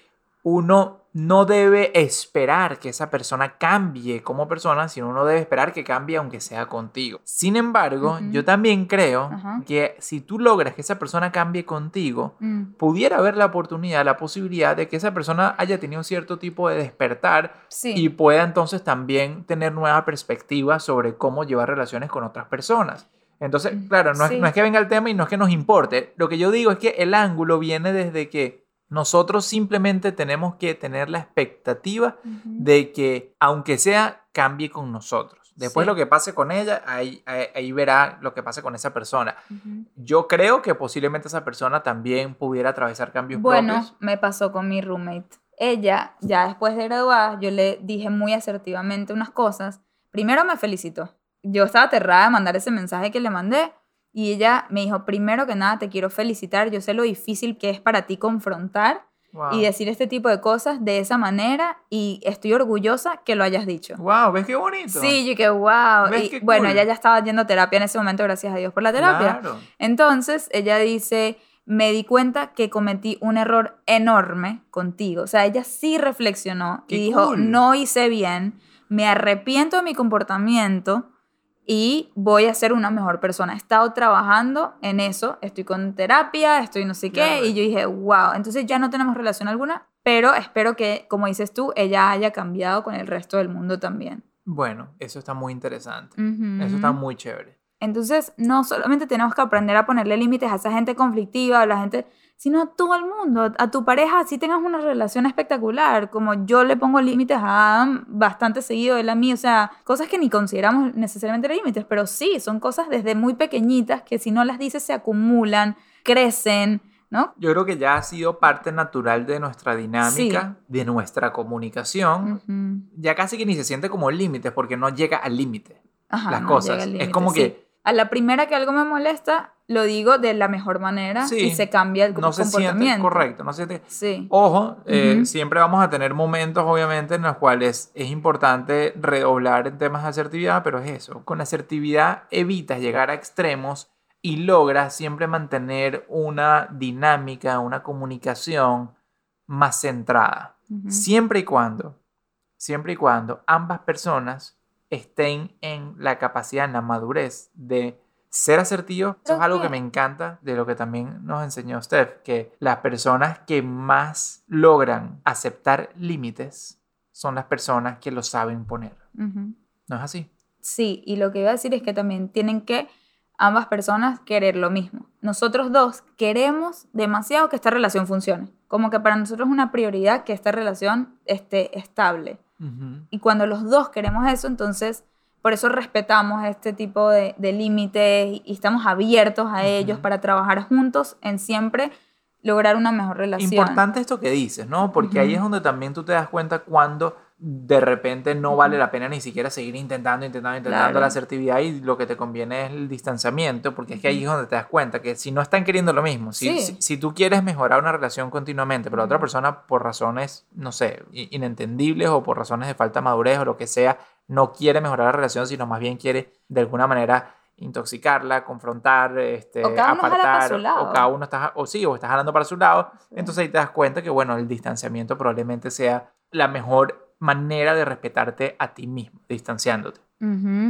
uno no debe esperar que esa persona cambie como persona, sino uno debe esperar que cambie aunque sea contigo. Sin embargo, yo también creo que si tú logras que esa persona cambie contigo, mm, pudiera haber la oportunidad, la posibilidad de que esa persona haya tenido cierto tipo de despertar Sí. y pueda entonces también tener nueva perspectiva sobre cómo llevar relaciones con otras personas. Entonces, Mm, claro, no, sí. es, no es que venga el tema y no es que nos importe. Lo que yo digo es que el ángulo viene desde que nosotros simplemente tenemos que tener la expectativa de que, aunque sea, cambie con nosotros. Después Sí. lo que pase con ella, ahí, ahí, ahí verá lo que pase con esa persona. Yo creo que posiblemente esa persona también pudiera atravesar cambios Bueno, propios. me pasó con mi roommate. Ella, ya después de graduada, yo le dije muy asertivamente unas cosas. Primero me felicitó. Yo estaba aterrada de mandar ese mensaje que le mandé. Y ella me dijo, primero que nada, te quiero felicitar. Yo sé lo difícil que es para ti confrontar Wow. y decir este tipo de cosas de esa manera. Y estoy orgullosa que lo hayas dicho. Wow, ¿ves qué bonito? Sí, yo que wow. ¿Ves Y qué bueno, cool? ella ya estaba yendo a terapia en ese momento, gracias a Dios por la terapia. Claro. Entonces, ella dice, me di cuenta que cometí un error enorme contigo. O sea, ella sí reflexionó Qué y dijo, cool. no hice bien, me arrepiento de mi comportamiento y voy a ser una mejor persona. He estado trabajando en eso, estoy con terapia, estoy no sé qué, Claro. y yo dije, wow, entonces ya no tenemos relación alguna, pero espero que, como dices tú, ella haya cambiado con el resto del mundo también. Bueno, eso está muy interesante. Eso está muy chévere. Entonces, no solamente tenemos que aprender a ponerle límites a esa gente conflictiva, a la gente, sino a todo el mundo, a tu pareja, si tengas una relación espectacular, como yo le pongo límites a Adam bastante seguido, él a mí, o sea, cosas que ni consideramos necesariamente límites, pero sí, son cosas desde muy pequeñitas que si no las dices se acumulan, crecen, ¿no? Yo creo que ya ha sido parte natural de nuestra dinámica, de nuestra comunicación. Ya casi que ni se siente como límites porque no llega al límite. Las no cosas. Es como sí. que- A la primera que algo me molesta, lo digo de la mejor manera Sí, y se cambia el No se siente comportamiento. correcto. No se siente... Sí. Ojo, eh, siempre vamos a tener momentos, obviamente, en los cuales es importante redoblar en temas de asertividad, pero es eso. Con asertividad evitas llegar a extremos y logras siempre mantener una dinámica, una comunicación más centrada. Siempre y cuando, siempre y cuando ambas personas estén en la capacidad, en la madurez de ser asertivos. Eso es algo que me encanta de lo que también nos enseñó Steph, que las personas que más logran aceptar límites son las personas que lo saben poner. ¿No es así? Sí, y lo que iba a decir es que también tienen que ambas personas querer lo mismo. Nosotros dos queremos demasiado que esta relación funcione. Como que para nosotros es una prioridad que esta relación esté estable. Y cuando los dos queremos eso, entonces por eso respetamos este tipo de, de límites y, estamos abiertos a ellos para trabajar juntos en siempre lograr una mejor relación. Importante esto que dices, ¿no? Porque ahí es donde también tú te das cuenta cuando de repente no vale la pena ni siquiera seguir intentando, intentando, intentando Claro. la asertividad y lo que te conviene es el distanciamiento, porque es que ahí es donde te das cuenta que si no están queriendo lo mismo, si, Sí. si, si tú quieres mejorar una relación continuamente, pero la otra persona por razones, no sé, inentendibles o por razones de falta de madurez o lo que sea, no quiere mejorar la relación, sino más bien quiere de alguna manera intoxicarla, confrontar, este, O cada uno jala para apartar, su lado. o cada uno está, o sí, o está jalando para su lado, Sí. entonces ahí te das cuenta que, bueno, el distanciamiento probablemente sea la mejor manera de respetarte a ti mismo, distanciándote.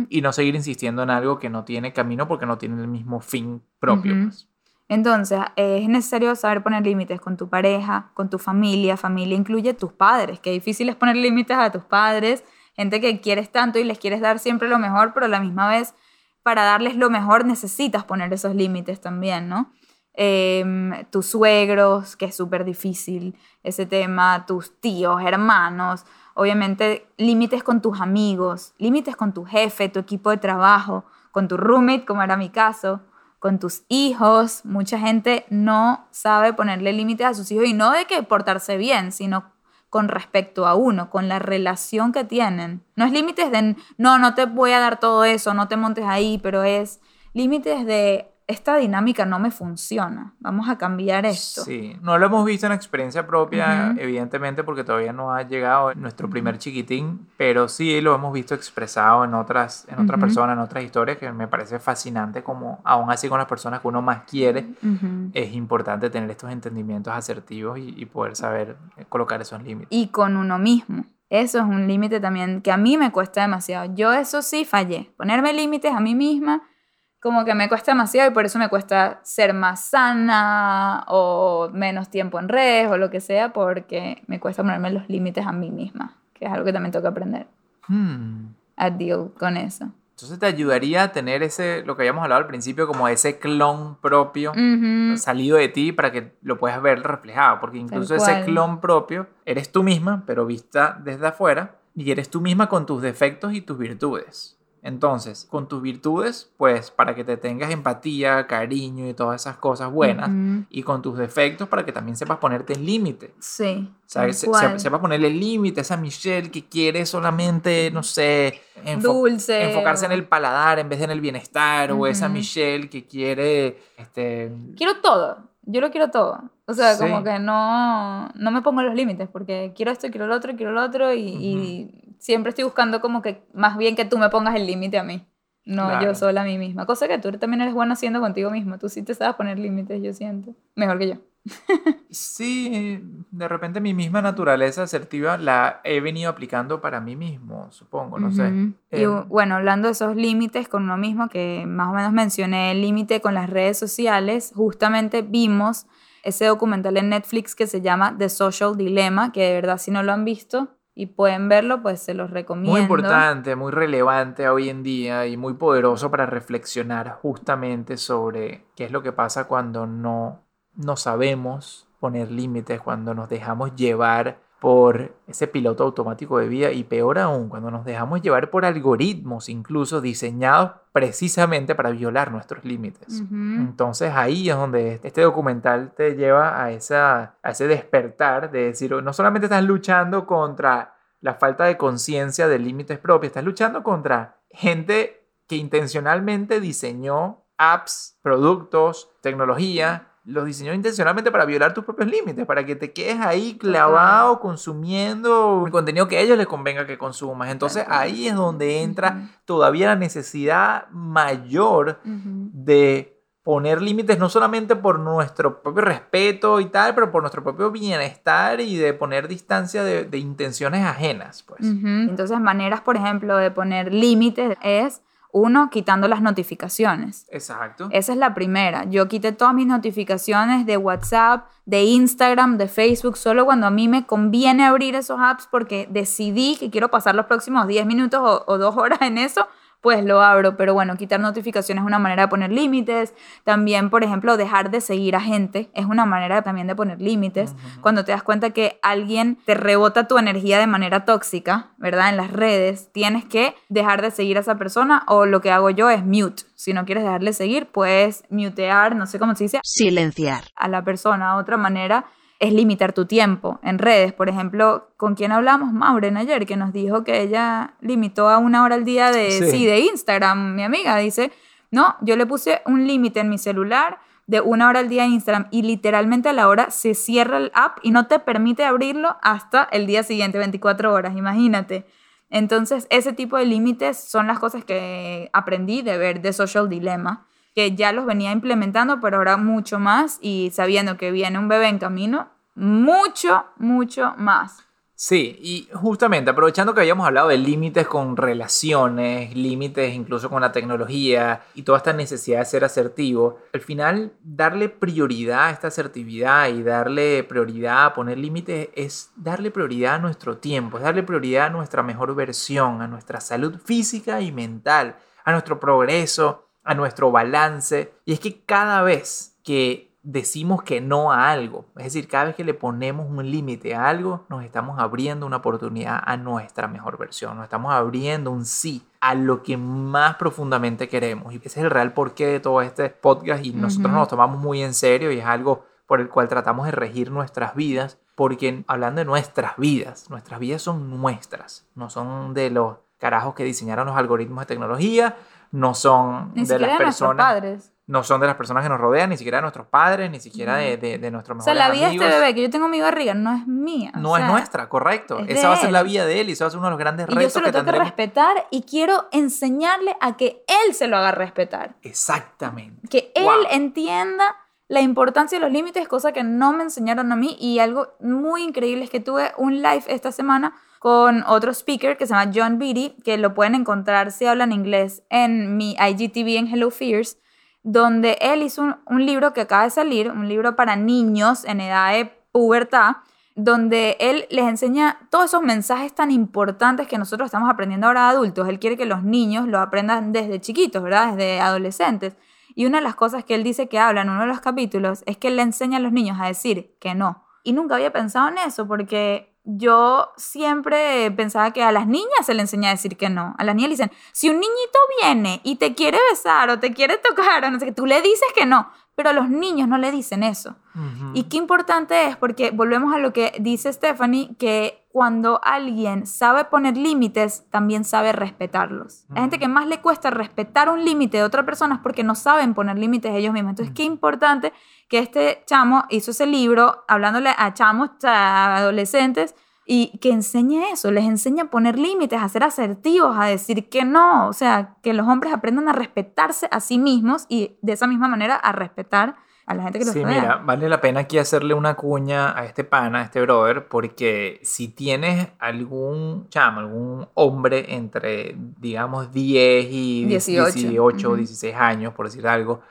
Y no seguir insistiendo en algo que no tiene camino porque no tiene el mismo fin propio. Pues. Entonces, eh, es necesario saber poner límites con tu pareja, con tu familia. Familia incluye tus padres, que difícil es poner límites a tus padres, gente que quieres tanto y les quieres dar siempre lo mejor, pero a la misma vez, para darles lo mejor necesitas poner esos límites también, ¿no? Em, tus suegros, que es súper difícil ese tema, tus tíos, hermanos, obviamente límites con tus amigos, límites con tu jefe, tu equipo de trabajo, con tu roommate, como era mi caso, con tus hijos. Mucha gente no sabe ponerle límites a sus hijos y no de que portarse bien, sino con respecto a uno, con la relación que tienen. No es límites de, no, no te voy a dar todo eso, no te montes ahí, pero es límites de, esta dinámica no me funciona, vamos a cambiar esto. Sí, no lo hemos visto en experiencia propia, Ujú. evidentemente, porque todavía no ha llegado nuestro primer chiquitín, pero sí lo hemos visto expresado en otras, en otras Ujú. personas, en otras historias, que me parece fascinante como aún así con las personas que uno más quiere, Ujú. es importante tener estos entendimientos asertivos y, y poder saber eh, colocar esos límites. y con uno mismo. Eso es un límite también que a mí me cuesta demasiado. Yo eso sí fallé. Ponerme límites a mí misma como que me cuesta demasiado y por eso me cuesta ser más sana o menos tiempo en redes o lo que sea porque me cuesta ponerme los límites a mí misma, que es algo que también tengo que aprender Hmm. a deal con eso. Entonces te ayudaría a tener ese, lo que habíamos hablado al principio, como ese clon propio salido de ti para que lo puedas ver reflejado, porque incluso ese clon propio eres tú misma, pero vista desde afuera, y eres tú misma con tus defectos y tus virtudes. Entonces, con tus virtudes, pues para que te tengas empatía, cariño y todas esas cosas buenas, Ujú. y con tus defectos para que también sepas ponerte en límite. Sí. O sea, se- se- sepas ponerle límite a esa Michelle que quiere solamente, no sé, enfo- Dulce. enfocarse en el paladar en vez de en el bienestar, o esa. Michelle que quiere, este, quiero todo. Yo lo quiero todo. O sea, como que no, no me pongo los límites porque quiero esto, quiero lo otro, quiero lo otro y, y siempre estoy buscando como que más bien que tú me pongas el límite a mí. No Claro. yo sola a mí misma. Cosa que tú también eres buena haciendo contigo mismo. Tú sí te sabes poner límites, yo siento. Mejor que yo. Sí, de repente mi misma naturaleza asertiva la he venido aplicando para mí mismo, supongo, no sé. Y Em, bueno, hablando de esos límites con uno mismo, que más o menos mencioné el límite con las redes sociales, justamente vimos ese documental en Netflix que se llama The Social Dilemma, que de verdad si no lo han visto y pueden verlo, pues se los recomiendo. Muy importante, muy relevante hoy en día y muy poderoso para reflexionar justamente sobre qué es lo que pasa cuando no, no sabemos poner límites, cuando nos dejamos llevar por ese piloto automático de vida y peor aún, cuando nos dejamos llevar por algoritmos incluso diseñados precisamente para violar nuestros límites. Entonces ahí es donde este documental te lleva a, esa, a ese despertar de decir, no solamente estás luchando contra la falta de conciencia de límites propios, estás luchando contra gente que intencionalmente diseñó apps, productos, tecnología, los diseñó intencionalmente para violar tus propios límites, para que te quedes ahí clavado consumiendo el contenido que a ellos les convenga que consumas. Entonces ahí es donde entra todavía la necesidad mayor de poner límites no solamente por nuestro propio respeto y tal, pero por nuestro propio bienestar y de poner distancia de, de intenciones ajenas, pues. Entonces, maneras, por ejemplo, de poner límites es, uno, quitando las notificaciones. Exacto. Esa es la primera. Yo quité todas mis notificaciones de WhatsApp, de Instagram, de Facebook, solo cuando a mí me conviene abrir esos apps porque decidí que quiero pasar los próximos 10 minutos o, o dos horas en eso, pues lo abro. Pero bueno, quitar notificaciones es una manera de poner límites. También, por ejemplo, dejar de seguir a gente es una manera también de poner límites. Cuando te das cuenta que alguien te rebota tu energía de manera tóxica, ¿verdad? En las redes, tienes que dejar de seguir a esa persona o lo que hago yo es mute. Si no quieres dejarle seguir, puedes mutear, no sé cómo se dice, Silenciar. a la persona. Otra manera es limitar tu tiempo en redes. Por ejemplo, ¿con quién hablamos? Maureen ayer, que nos dijo que ella limitó a una hora al día de, Sí. sí, de Instagram. Mi amiga dice, no, yo le puse un límite en mi celular de una hora al día en Instagram y literalmente a la hora se cierra el app y no te permite abrirlo hasta el día siguiente, 24 horas, imagínate. Entonces, ese tipo de límites son las cosas que aprendí de ver de Social Dilemma, que ya los venía implementando, pero ahora mucho más y sabiendo que viene un bebé en camino, mucho, mucho más. Sí, y justamente aprovechando que habíamos hablado de límites con relaciones, límites incluso con la tecnología y toda esta necesidad de ser asertivo, al final darle prioridad a esta asertividad y darle prioridad a poner límites es darle prioridad a nuestro tiempo, es darle prioridad a nuestra mejor versión, a nuestra salud física y mental, a nuestro progreso, a nuestro balance. Y es que cada vez que decimos que no a algo. Es decir, cada vez que le ponemos un límite a algo, nos estamos abriendo una oportunidad a nuestra mejor versión, nos estamos abriendo un sí a lo que más profundamente queremos. Y ese es el real porqué de todo este podcast y nosotros nos lo tomamos muy en serio y es algo por el cual tratamos de regir nuestras vidas, porque hablando de nuestras vidas, nuestras vidas son nuestras, no son de los carajos que diseñaron los algoritmos de tecnología, no son de las personas. padres no son de las personas que nos rodean, ni siquiera de nuestros padres, ni siquiera de, de, de nuestros mejores O sea, la vida de este bebé que yo tengo en mi barriga no es mía. No o es sea, nuestra, correcto. es Esa va a ser la vida de él y eso va a ser uno de los grandes Y yo retos se lo que tengo que tendremos. respetar y quiero enseñarle a que él se lo haga respetar. Exactamente. Que él Wow. entienda la importancia de los límites, cosa que no me enseñaron a mí. Y algo muy increíble es que tuve un live esta semana con otro speaker que se llama John Beatty, que lo pueden encontrar si hablan inglés en mi IGTV en Hello Fears, donde él hizo un, un libro que acaba de salir, un libro para niños en edad de pubertad, donde él les enseña todos esos mensajes tan importantes que nosotros estamos aprendiendo ahora adultos. Él quiere que los niños lo aprendan desde chiquitos, ¿verdad? Desde adolescentes. Y una de las cosas que él dice que habla en uno de los capítulos es que él le enseña a los niños a decir que no. Y nunca había pensado en eso porque yo siempre pensaba que a las niñas se le enseña a decir que no. A las niñas le dicen, si un niñito viene y te quiere besar o te quiere tocar o no sé qué, tú le dices que no. Pero a los niños no le dicen eso. Y qué importante es, porque volvemos a lo que dice Stephanie, que cuando alguien sabe poner límites, también sabe respetarlos. La gente que más le cuesta respetar un límite de otra persona es porque no saben poner límites ellos mismos. Entonces, qué importante que este chamo hizo ese libro hablándole a chamos, a adolescentes, y que enseñe eso, les enseña a poner límites, a ser asertivos, a decir que no, o sea, que los hombres aprendan a respetarse a sí mismos y de esa misma manera a respetar a la gente que los Sí, rodea. mira, vale la pena aquí hacerle una cuña a este pana, a este brother, porque si tienes algún chamo, algún hombre entre, digamos, 10 y 18. 18 o Ujú. 16 años, por decir algo,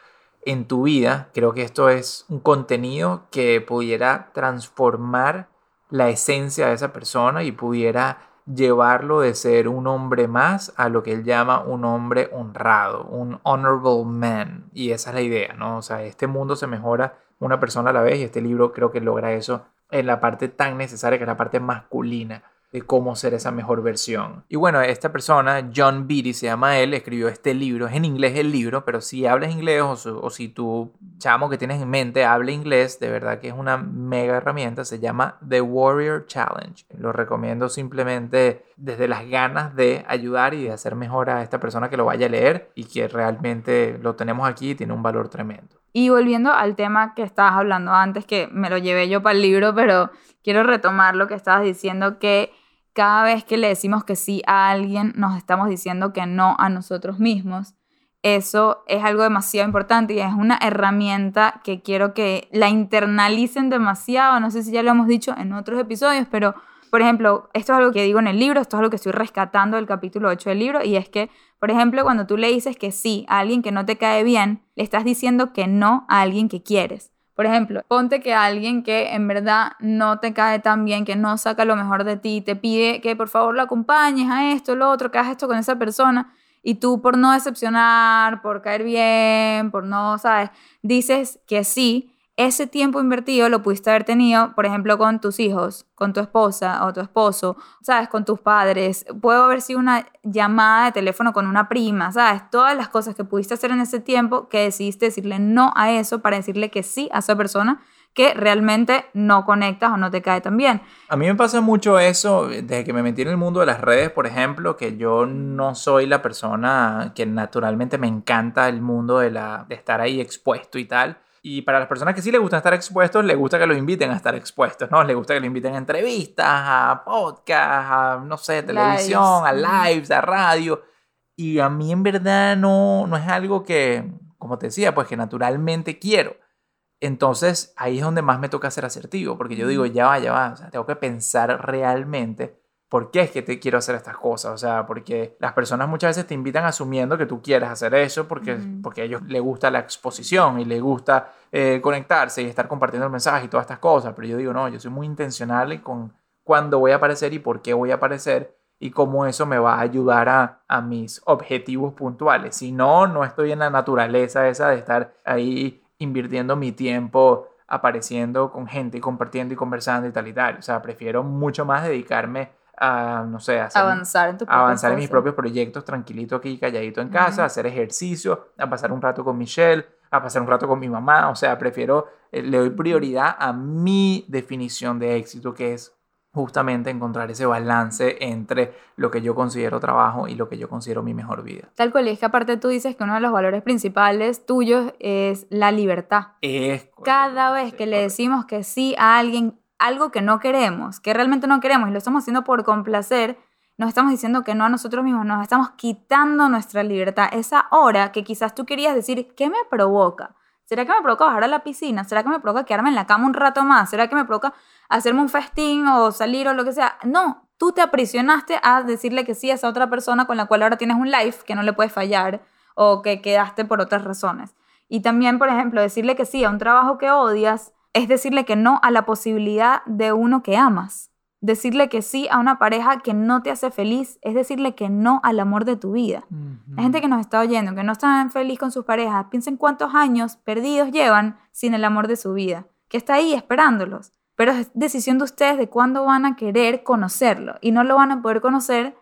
en tu vida, creo que esto es un contenido que pudiera transformar la esencia de esa persona y pudiera llevarlo de ser un hombre más a lo que él llama un hombre honrado, un honorable man. Y esa es la idea, ¿no? O sea, este mundo se mejora una persona a la vez y este libro creo que logra eso en la parte tan necesaria que es la parte masculina de cómo ser esa mejor versión. Y bueno, esta persona, John Beatty se llama él, escribió este libro, es en inglés el libro, pero si hablas inglés o, si tu chamo que tienes en mente habla inglés, de verdad que es una mega herramienta, se llama The Warrior Challenge. Lo recomiendo simplemente desde las ganas de ayudar y de hacer mejor a esta persona que lo vaya a leer y que realmente lo tenemos aquí y tiene un valor tremendo. Y volviendo al tema que estabas hablando antes, que me lo llevé yo para el libro, pero quiero retomar lo que estabas diciendo, que cada vez que le decimos que sí a alguien, nos estamos diciendo que no a nosotros mismos. Eso es algo demasiado importante y es una herramienta que quiero que la internalicen demasiado. No sé si ya lo hemos dicho en otros episodios, pero por ejemplo, esto es algo que digo en el libro, esto es algo que estoy rescatando del capítulo 8 del libro, y es que, por ejemplo, cuando tú le dices que sí a alguien que no te cae bien, le estás diciendo que no a alguien que quieres. Por ejemplo, ponte que alguien que en verdad no te cae tan bien, que no saca lo mejor de ti, te pide que por favor lo acompañes a esto, lo otro, que hagas esto con esa persona, y tú por no decepcionar, por caer bien, por no, ¿sabes? Dices que sí, ese tiempo invertido lo pudiste haber tenido, por ejemplo, con tus hijos, con tu esposa o tu esposo, ¿sabes? Con tus padres. Puedo haber sido una llamada de teléfono con una prima, ¿sabes? Todas las cosas que pudiste hacer en ese tiempo que decidiste decirle no a eso para decirle que sí a esa persona que realmente no conectas o no te cae tan bien. A mí me pasa mucho eso desde que me metí en el mundo de las redes, por ejemplo, que yo no soy la persona que naturalmente me encanta el mundo de, la, de estar ahí expuesto y tal. Y para las personas que sí les gusta estar expuestos, les gusta que los inviten a estar expuestos, ¿no? Les gusta que los inviten a entrevistas, a podcasts, a, no sé, televisión, a Lives. lives, a radio. Y a mí en verdad no, no es algo que, como te decía, pues que naturalmente quiero. Entonces ahí es donde más me toca ser asertivo, porque yo digo, ya va, ya va, o sea, tengo que pensar realmente por qué es que te quiero hacer estas cosas, o sea, porque las personas muchas veces te invitan asumiendo que tú quieres hacer eso porque, porque a ellos les gusta la exposición y les gusta eh, conectarse y estar compartiendo el mensaje y todas estas cosas, pero yo digo, no, yo soy muy intencional con cuándo voy a aparecer y por qué voy a aparecer y cómo eso me va a ayudar a, a mis objetivos puntuales. Si no, no estoy en la naturaleza esa de estar ahí invirtiendo mi tiempo apareciendo con gente y compartiendo y conversando y tal y tal. O sea, prefiero mucho más dedicarme a, no sé, hacer- Avanzar en tu avanzar en mis propios proyectos tranquilito aquí, calladito en casa, Ujú. a hacer ejercicio, a pasar un rato con Michelle, a pasar un rato con mi mamá. O sea, prefiero, eh, le doy prioridad a mi definición de éxito, que es justamente encontrar ese balance entre lo que yo considero trabajo y lo que yo considero mi mejor vida. Tal cual, y es que aparte tú dices que uno de los valores principales tuyos es la libertad. Es Cada vez que le decimos que sí a alguien, algo que no queremos, que realmente no queremos y lo estamos haciendo por complacer, nos estamos diciendo que no a nosotros mismos, nos estamos quitando nuestra libertad. Esa hora que quizás tú querías decir, ¿qué me provoca? ¿Será que me provoca bajar a la piscina? ¿Será que me provoca quedarme en la cama un rato más? ¿Será que me provoca hacerme un festín o salir o lo que sea? No, tú te aprisionaste a decirle que sí a esa otra persona con la cual ahora tienes un live que no le puedes fallar o que quedaste por otras razones. Y también, por ejemplo, decirle que sí a un trabajo que odias es decirle que no a la posibilidad de uno que amas. Decirle que sí a una pareja que no te hace feliz es decirle que no al amor de tu vida. La gente que nos está oyendo, que no están feliz con sus parejas, piensen cuántos años perdidos llevan sin el amor de su vida, que está ahí esperándolos. Pero es decisión de ustedes de cuándo van a querer conocerlo y no lo van a poder conocer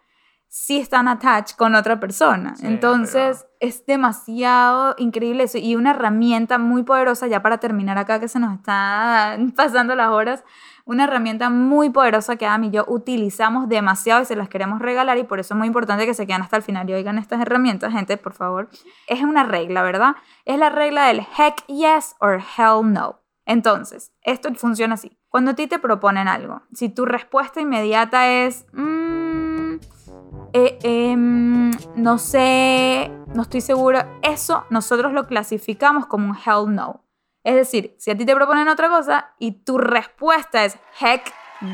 si están attached con otra persona. Sí, Entonces es demasiado increíble eso y una herramienta muy poderosa ya para terminar acá que se nos está pasando las horas. Una herramienta muy poderosa que Adam y yo utilizamos demasiado y se las queremos regalar y por eso es muy importante que se queden hasta el final y oigan estas herramientas, gente, por favor. Es una regla, ¿verdad? Es la regla del heck yes or hell no. Entonces, esto funciona así. Cuando a ti te proponen algo, si tu respuesta inmediata es, "Mm, eh, em, no sé, no estoy segura, eso nosotros lo clasificamos como un hell no. Es decir, si a ti te proponen otra cosa y tu respuesta es heck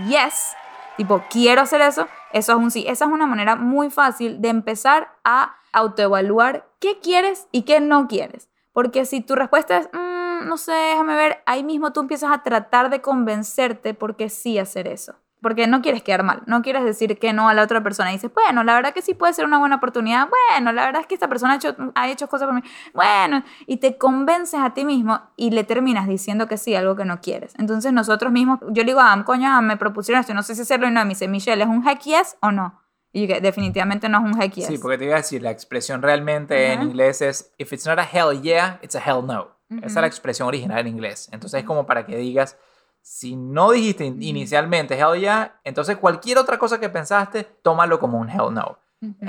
yes, tipo quiero hacer eso, eso es un sí. Esa es una manera muy fácil de empezar a autoevaluar qué quieres y qué no quieres. Porque si tu respuesta es, "Mm, no sé, déjame ver, ahí mismo tú empiezas a tratar de convencerte porque sí hacer eso. Porque no quieres quedar mal, no quieres decir que no a la otra persona. Y dices, bueno, la verdad que sí puede ser una buena oportunidad. Bueno, la verdad es que esta persona ha hecho, ha hecho cosas por mí. Bueno, y te convences a ti mismo y le terminas diciendo que sí, algo que no quieres. Entonces nosotros mismos, yo le digo a Am, coño, Am, me propusieron esto, no sé si hacerlo y no. Y me dice, Michelle, ¿es un heck yes o no? Y yo definitivamente no es un heck yes. Sí, porque te iba a decir, la expresión realmente en inglés es, if it's not a hell yeah, it's a hell no. Esa es la expresión original en inglés. Entonces es como para que digas, si no dijiste in- inicialmente hell yeah, entonces cualquier otra cosa que pensaste, tómalo como un hell no.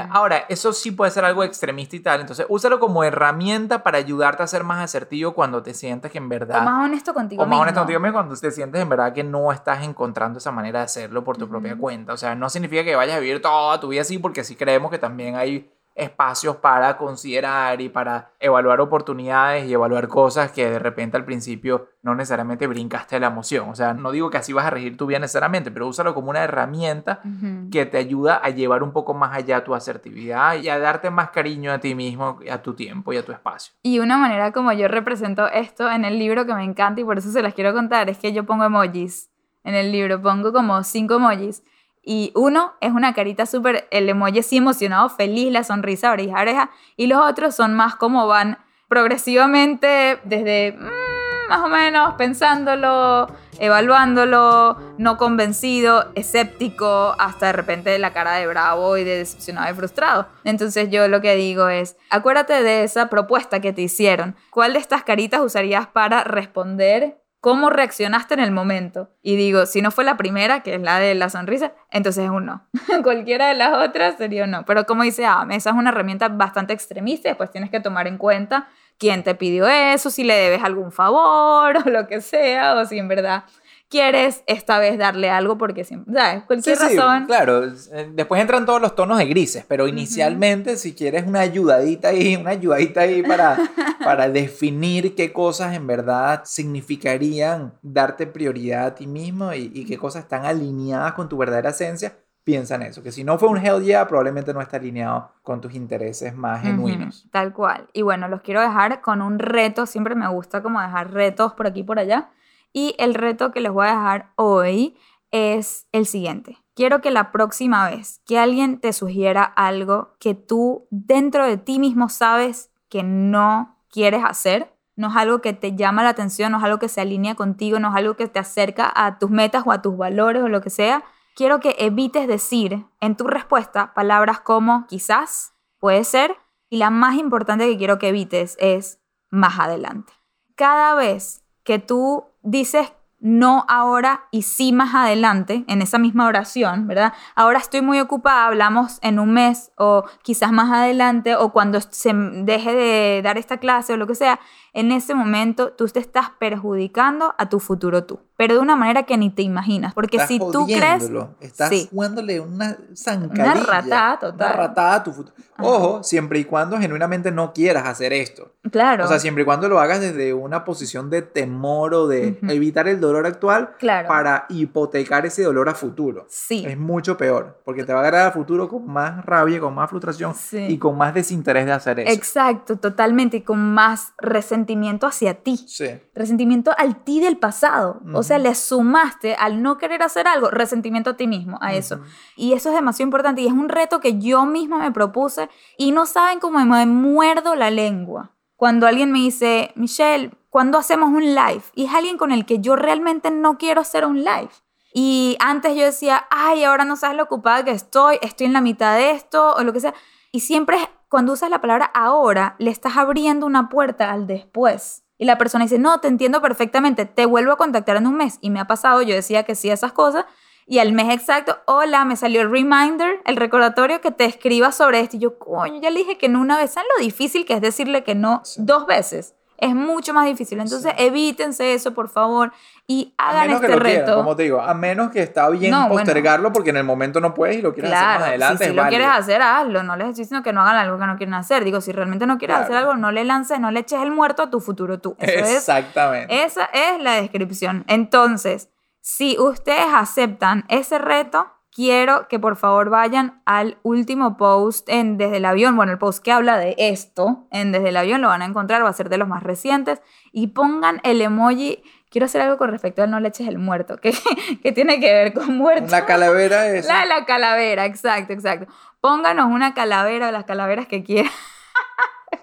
Ahora, eso sí puede ser algo extremista y tal, entonces úsalo como herramienta para ayudarte a ser más asertivo cuando te sientes que en verdad... O más honesto contigo o más mismo. honesto contigo mismo cuando te sientes en verdad que no estás encontrando esa manera de hacerlo por tu propia cuenta. O sea, no significa que vayas a vivir toda tu vida así, porque sí creemos que también hay espacios para considerar y para evaluar oportunidades y evaluar cosas que de repente al principio no necesariamente brincaste la emoción. O sea, no digo que así vas a regir tu vida necesariamente, pero úsalo como una herramienta Ujú. que te ayuda a llevar un poco más allá tu asertividad y a darte más cariño a ti mismo, a tu tiempo y a tu espacio. Y una manera como yo represento esto en el libro que me encanta y por eso se las quiero contar es que yo pongo emojis en el libro, pongo como cinco emojis y uno es una carita súper, el emoji emocionado, feliz, la sonrisa, oreja oreja y los otros son más como van progresivamente desde mm, más o menos pensándolo, evaluándolo, no convencido, escéptico, hasta de repente la cara de bravo y de decepcionado y frustrado. Entonces yo lo que digo es, acuérdate de esa propuesta que te hicieron. ¿Cuál de estas caritas usarías para responder? ¿Cómo reaccionaste en el momento? Y digo, si no fue la primera, que es la de la sonrisa, entonces es un no. Cualquiera de las otras sería un no. Pero como dice Am, esa es una herramienta bastante extremista, y después tienes que tomar en cuenta quién te pidió eso, si le debes algún favor o lo que sea, o si en verdad quieres esta vez darle algo porque siempre, ¿sabes? Cualquier Sí, sí, razón. claro. eh, Después entran todos los tonos de grises, pero inicialmente si quieres una ayudadita ahí, una ayudadita ahí para, para definir qué cosas en verdad significarían darte prioridad a ti mismo y, y qué cosas están alineadas con tu verdadera esencia, piensa en eso. Que si no fue un hell yeah, probablemente no está alineado con tus intereses más genuinos. Tal cual. Y bueno, los quiero dejar con un reto. Siempre me gusta como dejar retos por aquí y por allá. Y el reto que les voy a dejar hoy es el siguiente. Quiero que la próxima vez que alguien te sugiera algo que tú dentro de ti mismo sabes que no quieres hacer, no es algo que te llama la atención, no es algo que se alinea contigo, no es algo que te acerca a tus metas o a tus valores o lo que sea, quiero que evites decir en tu respuesta palabras como quizás, puede ser, y la más importante que quiero que evites es más adelante. Cada vez que tú dices no ahora y sí más adelante, en esa misma oración, ¿verdad? Ahora estoy muy ocupada, hablamos en un mes o quizás más adelante o cuando se deje de dar esta clase o lo que sea, en ese momento tú te estás perjudicando a tu futuro tú, pero de una manera que ni te imaginas, porque Estás si tú crees... Estás Sí. jugándole una zancadilla. Una ratada total. Una ratada a tu futuro. Ojo, siempre y cuando genuinamente no quieras hacer esto. Claro. O sea, siempre y cuando lo hagas desde una posición de temor o de evitar el dolor actual Claro. para hipotecar ese dolor a futuro. Sí. Es mucho peor, porque te va a agarrar a futuro con más rabia, con más frustración Sí. y con más desinterés de hacer eso. Exacto, totalmente, y con más resentimiento hacia ti. Sí. Resentimiento al ti del pasado. O sea, le sumaste al no querer hacer algo, resentimiento a ti mismo, a eso. Ujú. Y eso es demasiado importante y es un reto que yo misma me propuse y no saben cómo me muerdo la lengua. Cuando alguien me dice, Michelle, ¿cuándo hacemos un live? Y es alguien con el que yo realmente no quiero hacer un live. Y antes yo decía, ay, ahora no sabes lo ocupada que estoy, estoy en la mitad de esto o lo que sea. Y siempre es- cuando usas la palabra ahora, le estás abriendo una puerta al después. Y la persona dice, no, te entiendo perfectamente, te vuelvo a contactar en un mes. Y me ha pasado, yo decía que sí a esas cosas. Y al mes exacto, hola, me salió el reminder, el recordatorio que te escriba sobre esto. Y yo, coño, ya le dije que no una vez. ¿Saben lo difícil que es decirle que no Sí. dos veces? Es mucho más difícil. Entonces, evítense eso, por favor, y A hagan menos este que lo quieran, reto. como te digo, a menos que está bien No, bueno. postergarlo porque en el momento no puedes y lo quieres hacer más adelante. si, si lo válido. quieres hacer, hazlo. No les estoy diciendo que no hagan algo que no quieren hacer. Digo, si realmente no quieres Claro. hacer algo, no le lances, no le eches el muerto a tu futuro tú. Eso es Exactamente. esa es la descripción. Entonces, si ustedes aceptan ese reto, quiero que por favor vayan al último post en Desde el Avión. Bueno, el post que habla de esto en Desde el Avión lo van a encontrar, va a ser de los más recientes. Y pongan el emoji. Quiero hacer algo con respecto al no le eches el muerto, que, que tiene que ver con muerto. Una calavera es. La la calavera, exacto, exacto. Pónganos una calavera o las calaveras que quieran.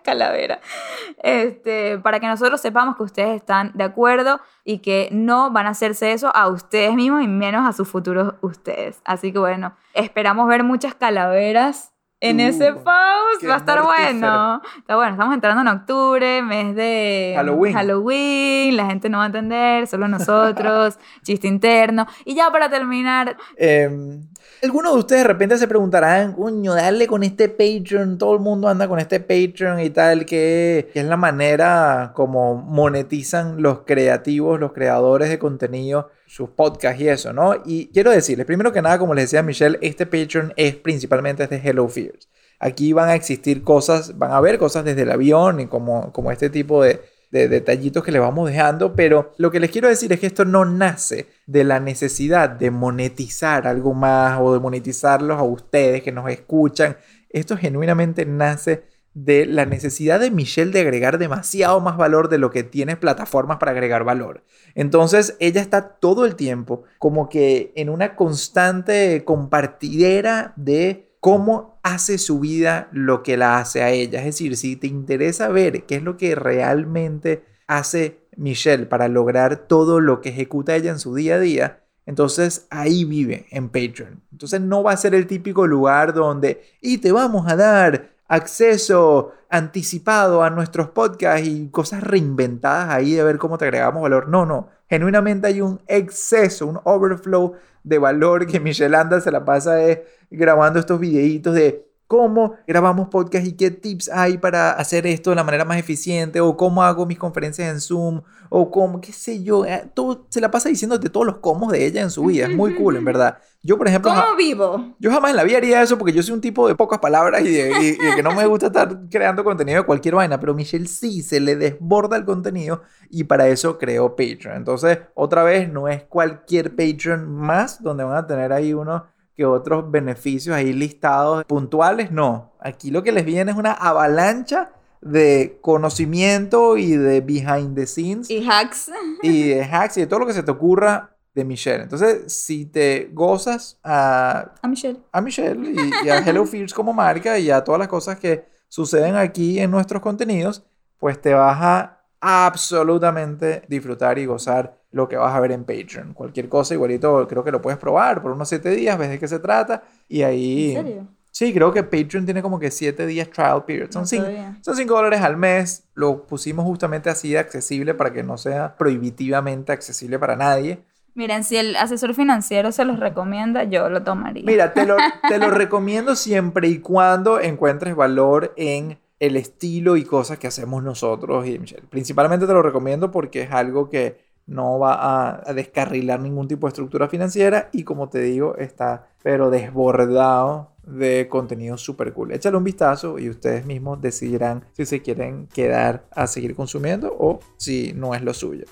Calavera. Este, para que nosotros sepamos que ustedes están de acuerdo y que no van a hacerse eso a ustedes mismos y menos a sus futuros ustedes. Así que bueno, esperamos ver muchas calaveras en Uh, ese post. Va a estar bueno. Está bueno, estamos entrando en octubre, mes de Halloween. Halloween, la gente no va a entender, solo nosotros, chiste interno. Y ya para terminar, Eh, Algunos de ustedes de repente se preguntarán, coño, darle con este Patreon, todo el mundo anda con este Patreon y tal, que, es la manera como monetizan los creativos, los creadores de contenido, sus podcasts y eso, ¿no? Y quiero decirles, primero que nada, como les decía Michelle, este Patreon es principalmente este Hello Fears. Aquí van a existir cosas, van a haber cosas desde el avión y como, como este tipo de, de detallitos que le vamos dejando, pero lo que les quiero decir es que esto no nace de la necesidad de monetizar algo más o de monetizarlos a ustedes que nos escuchan. Esto genuinamente nace de la necesidad de Michelle de agregar demasiado más valor de lo que tiene plataformas para agregar valor. Entonces ella está todo el tiempo como que en una constante compartidera de cómo hace su vida lo que la hace a ella. Es decir, si te interesa ver qué es lo que realmente hace Michelle para lograr todo lo que ejecuta ella en su día a día, entonces ahí vive en Patreon. Entonces no va a ser el típico lugar donde y te vamos a dar acceso anticipado a nuestros podcasts y cosas reinventadas ahí de ver cómo te agregamos valor. No, no. Genuinamente hay un exceso, un overflow de valor que Michelle Anda se la pasa eh, grabando estos videitos de cómo grabamos podcast y qué tips hay para hacer esto de la manera más eficiente, o cómo hago mis conferencias en Zoom, o cómo, qué sé yo, eh, todo, se la pasa diciéndote todos los cómo de ella en su vida. Es muy cool, en verdad. Yo, por ejemplo, ¿Cómo vivo? yo jamás en la vida haría eso porque yo soy un tipo de pocas palabras y de, y- y de que no me gusta estar creando contenido de cualquier vaina, pero Michelle sí se le desborda el contenido y para eso creó Patreon. Entonces, otra vez, no es cualquier Patreon más donde van a tener ahí unos que otros beneficios ahí listados puntuales, no. Aquí lo que les viene es una avalancha de conocimiento y de behind the scenes Y hacks. y de hacks y de todo lo que se te ocurra de Michelle. Entonces, si te gozas a, A Michelle. a Michelle y, y a Hello Fears como marca y a todas las cosas que suceden aquí en nuestros contenidos, pues te vas a absolutamente disfrutar y gozar lo que vas a ver en Patreon. Cualquier cosa, igualito, creo que lo puedes probar por unos 7 días, ves de qué se trata y ahí... ¿En serio? Sí, creo que Patreon tiene como que 7 días trial period. Son No 5 sabía. son 5 dólares al mes. Lo pusimos justamente así de accesible para que no sea prohibitivamente accesible para nadie. Miren, si el asesor financiero se los recomienda, yo lo tomaría. Mira, te lo, te lo recomiendo siempre y cuando encuentres valor en el estilo y cosas que hacemos nosotros y Michelle. Principalmente te lo recomiendo porque es algo que no va a, a descarrilar ningún tipo de estructura financiera y como te digo, está pero desbordado de contenido súper cool. Échale un vistazo y ustedes mismos decidirán si se quieren quedar a seguir consumiendo o si no es lo suyo.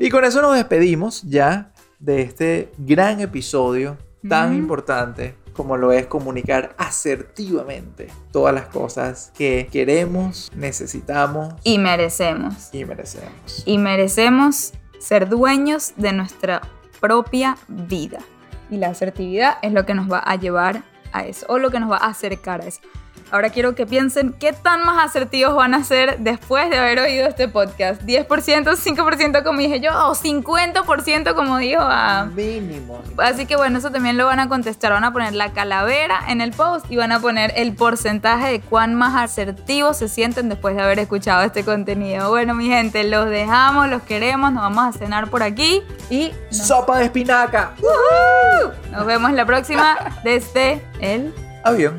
Y con eso nos despedimos ya de este gran episodio tan importante como lo es comunicar asertivamente todas las cosas que queremos, necesitamos Y merecemos. y merecemos. Y merecemos ser dueños de nuestra propia vida. Y la asertividad es lo que nos va a llevar a eso, o lo que nos va a acercar a eso. Ahora quiero que piensen qué tan más asertivos van a ser después de haber oído este podcast. ¿10%, 5% como dije yo? ¿O 50% como dijo a... Mínimo. Así que bueno, eso también lo van a contestar. Van a poner la calavera en el post y van a poner el porcentaje de cuán más asertivos se sienten después de haber escuchado este contenido. Bueno, mi gente, los dejamos, los queremos, nos vamos a cenar por aquí y nos, Sopa de espinaca. nos vemos la próxima desde el Avión.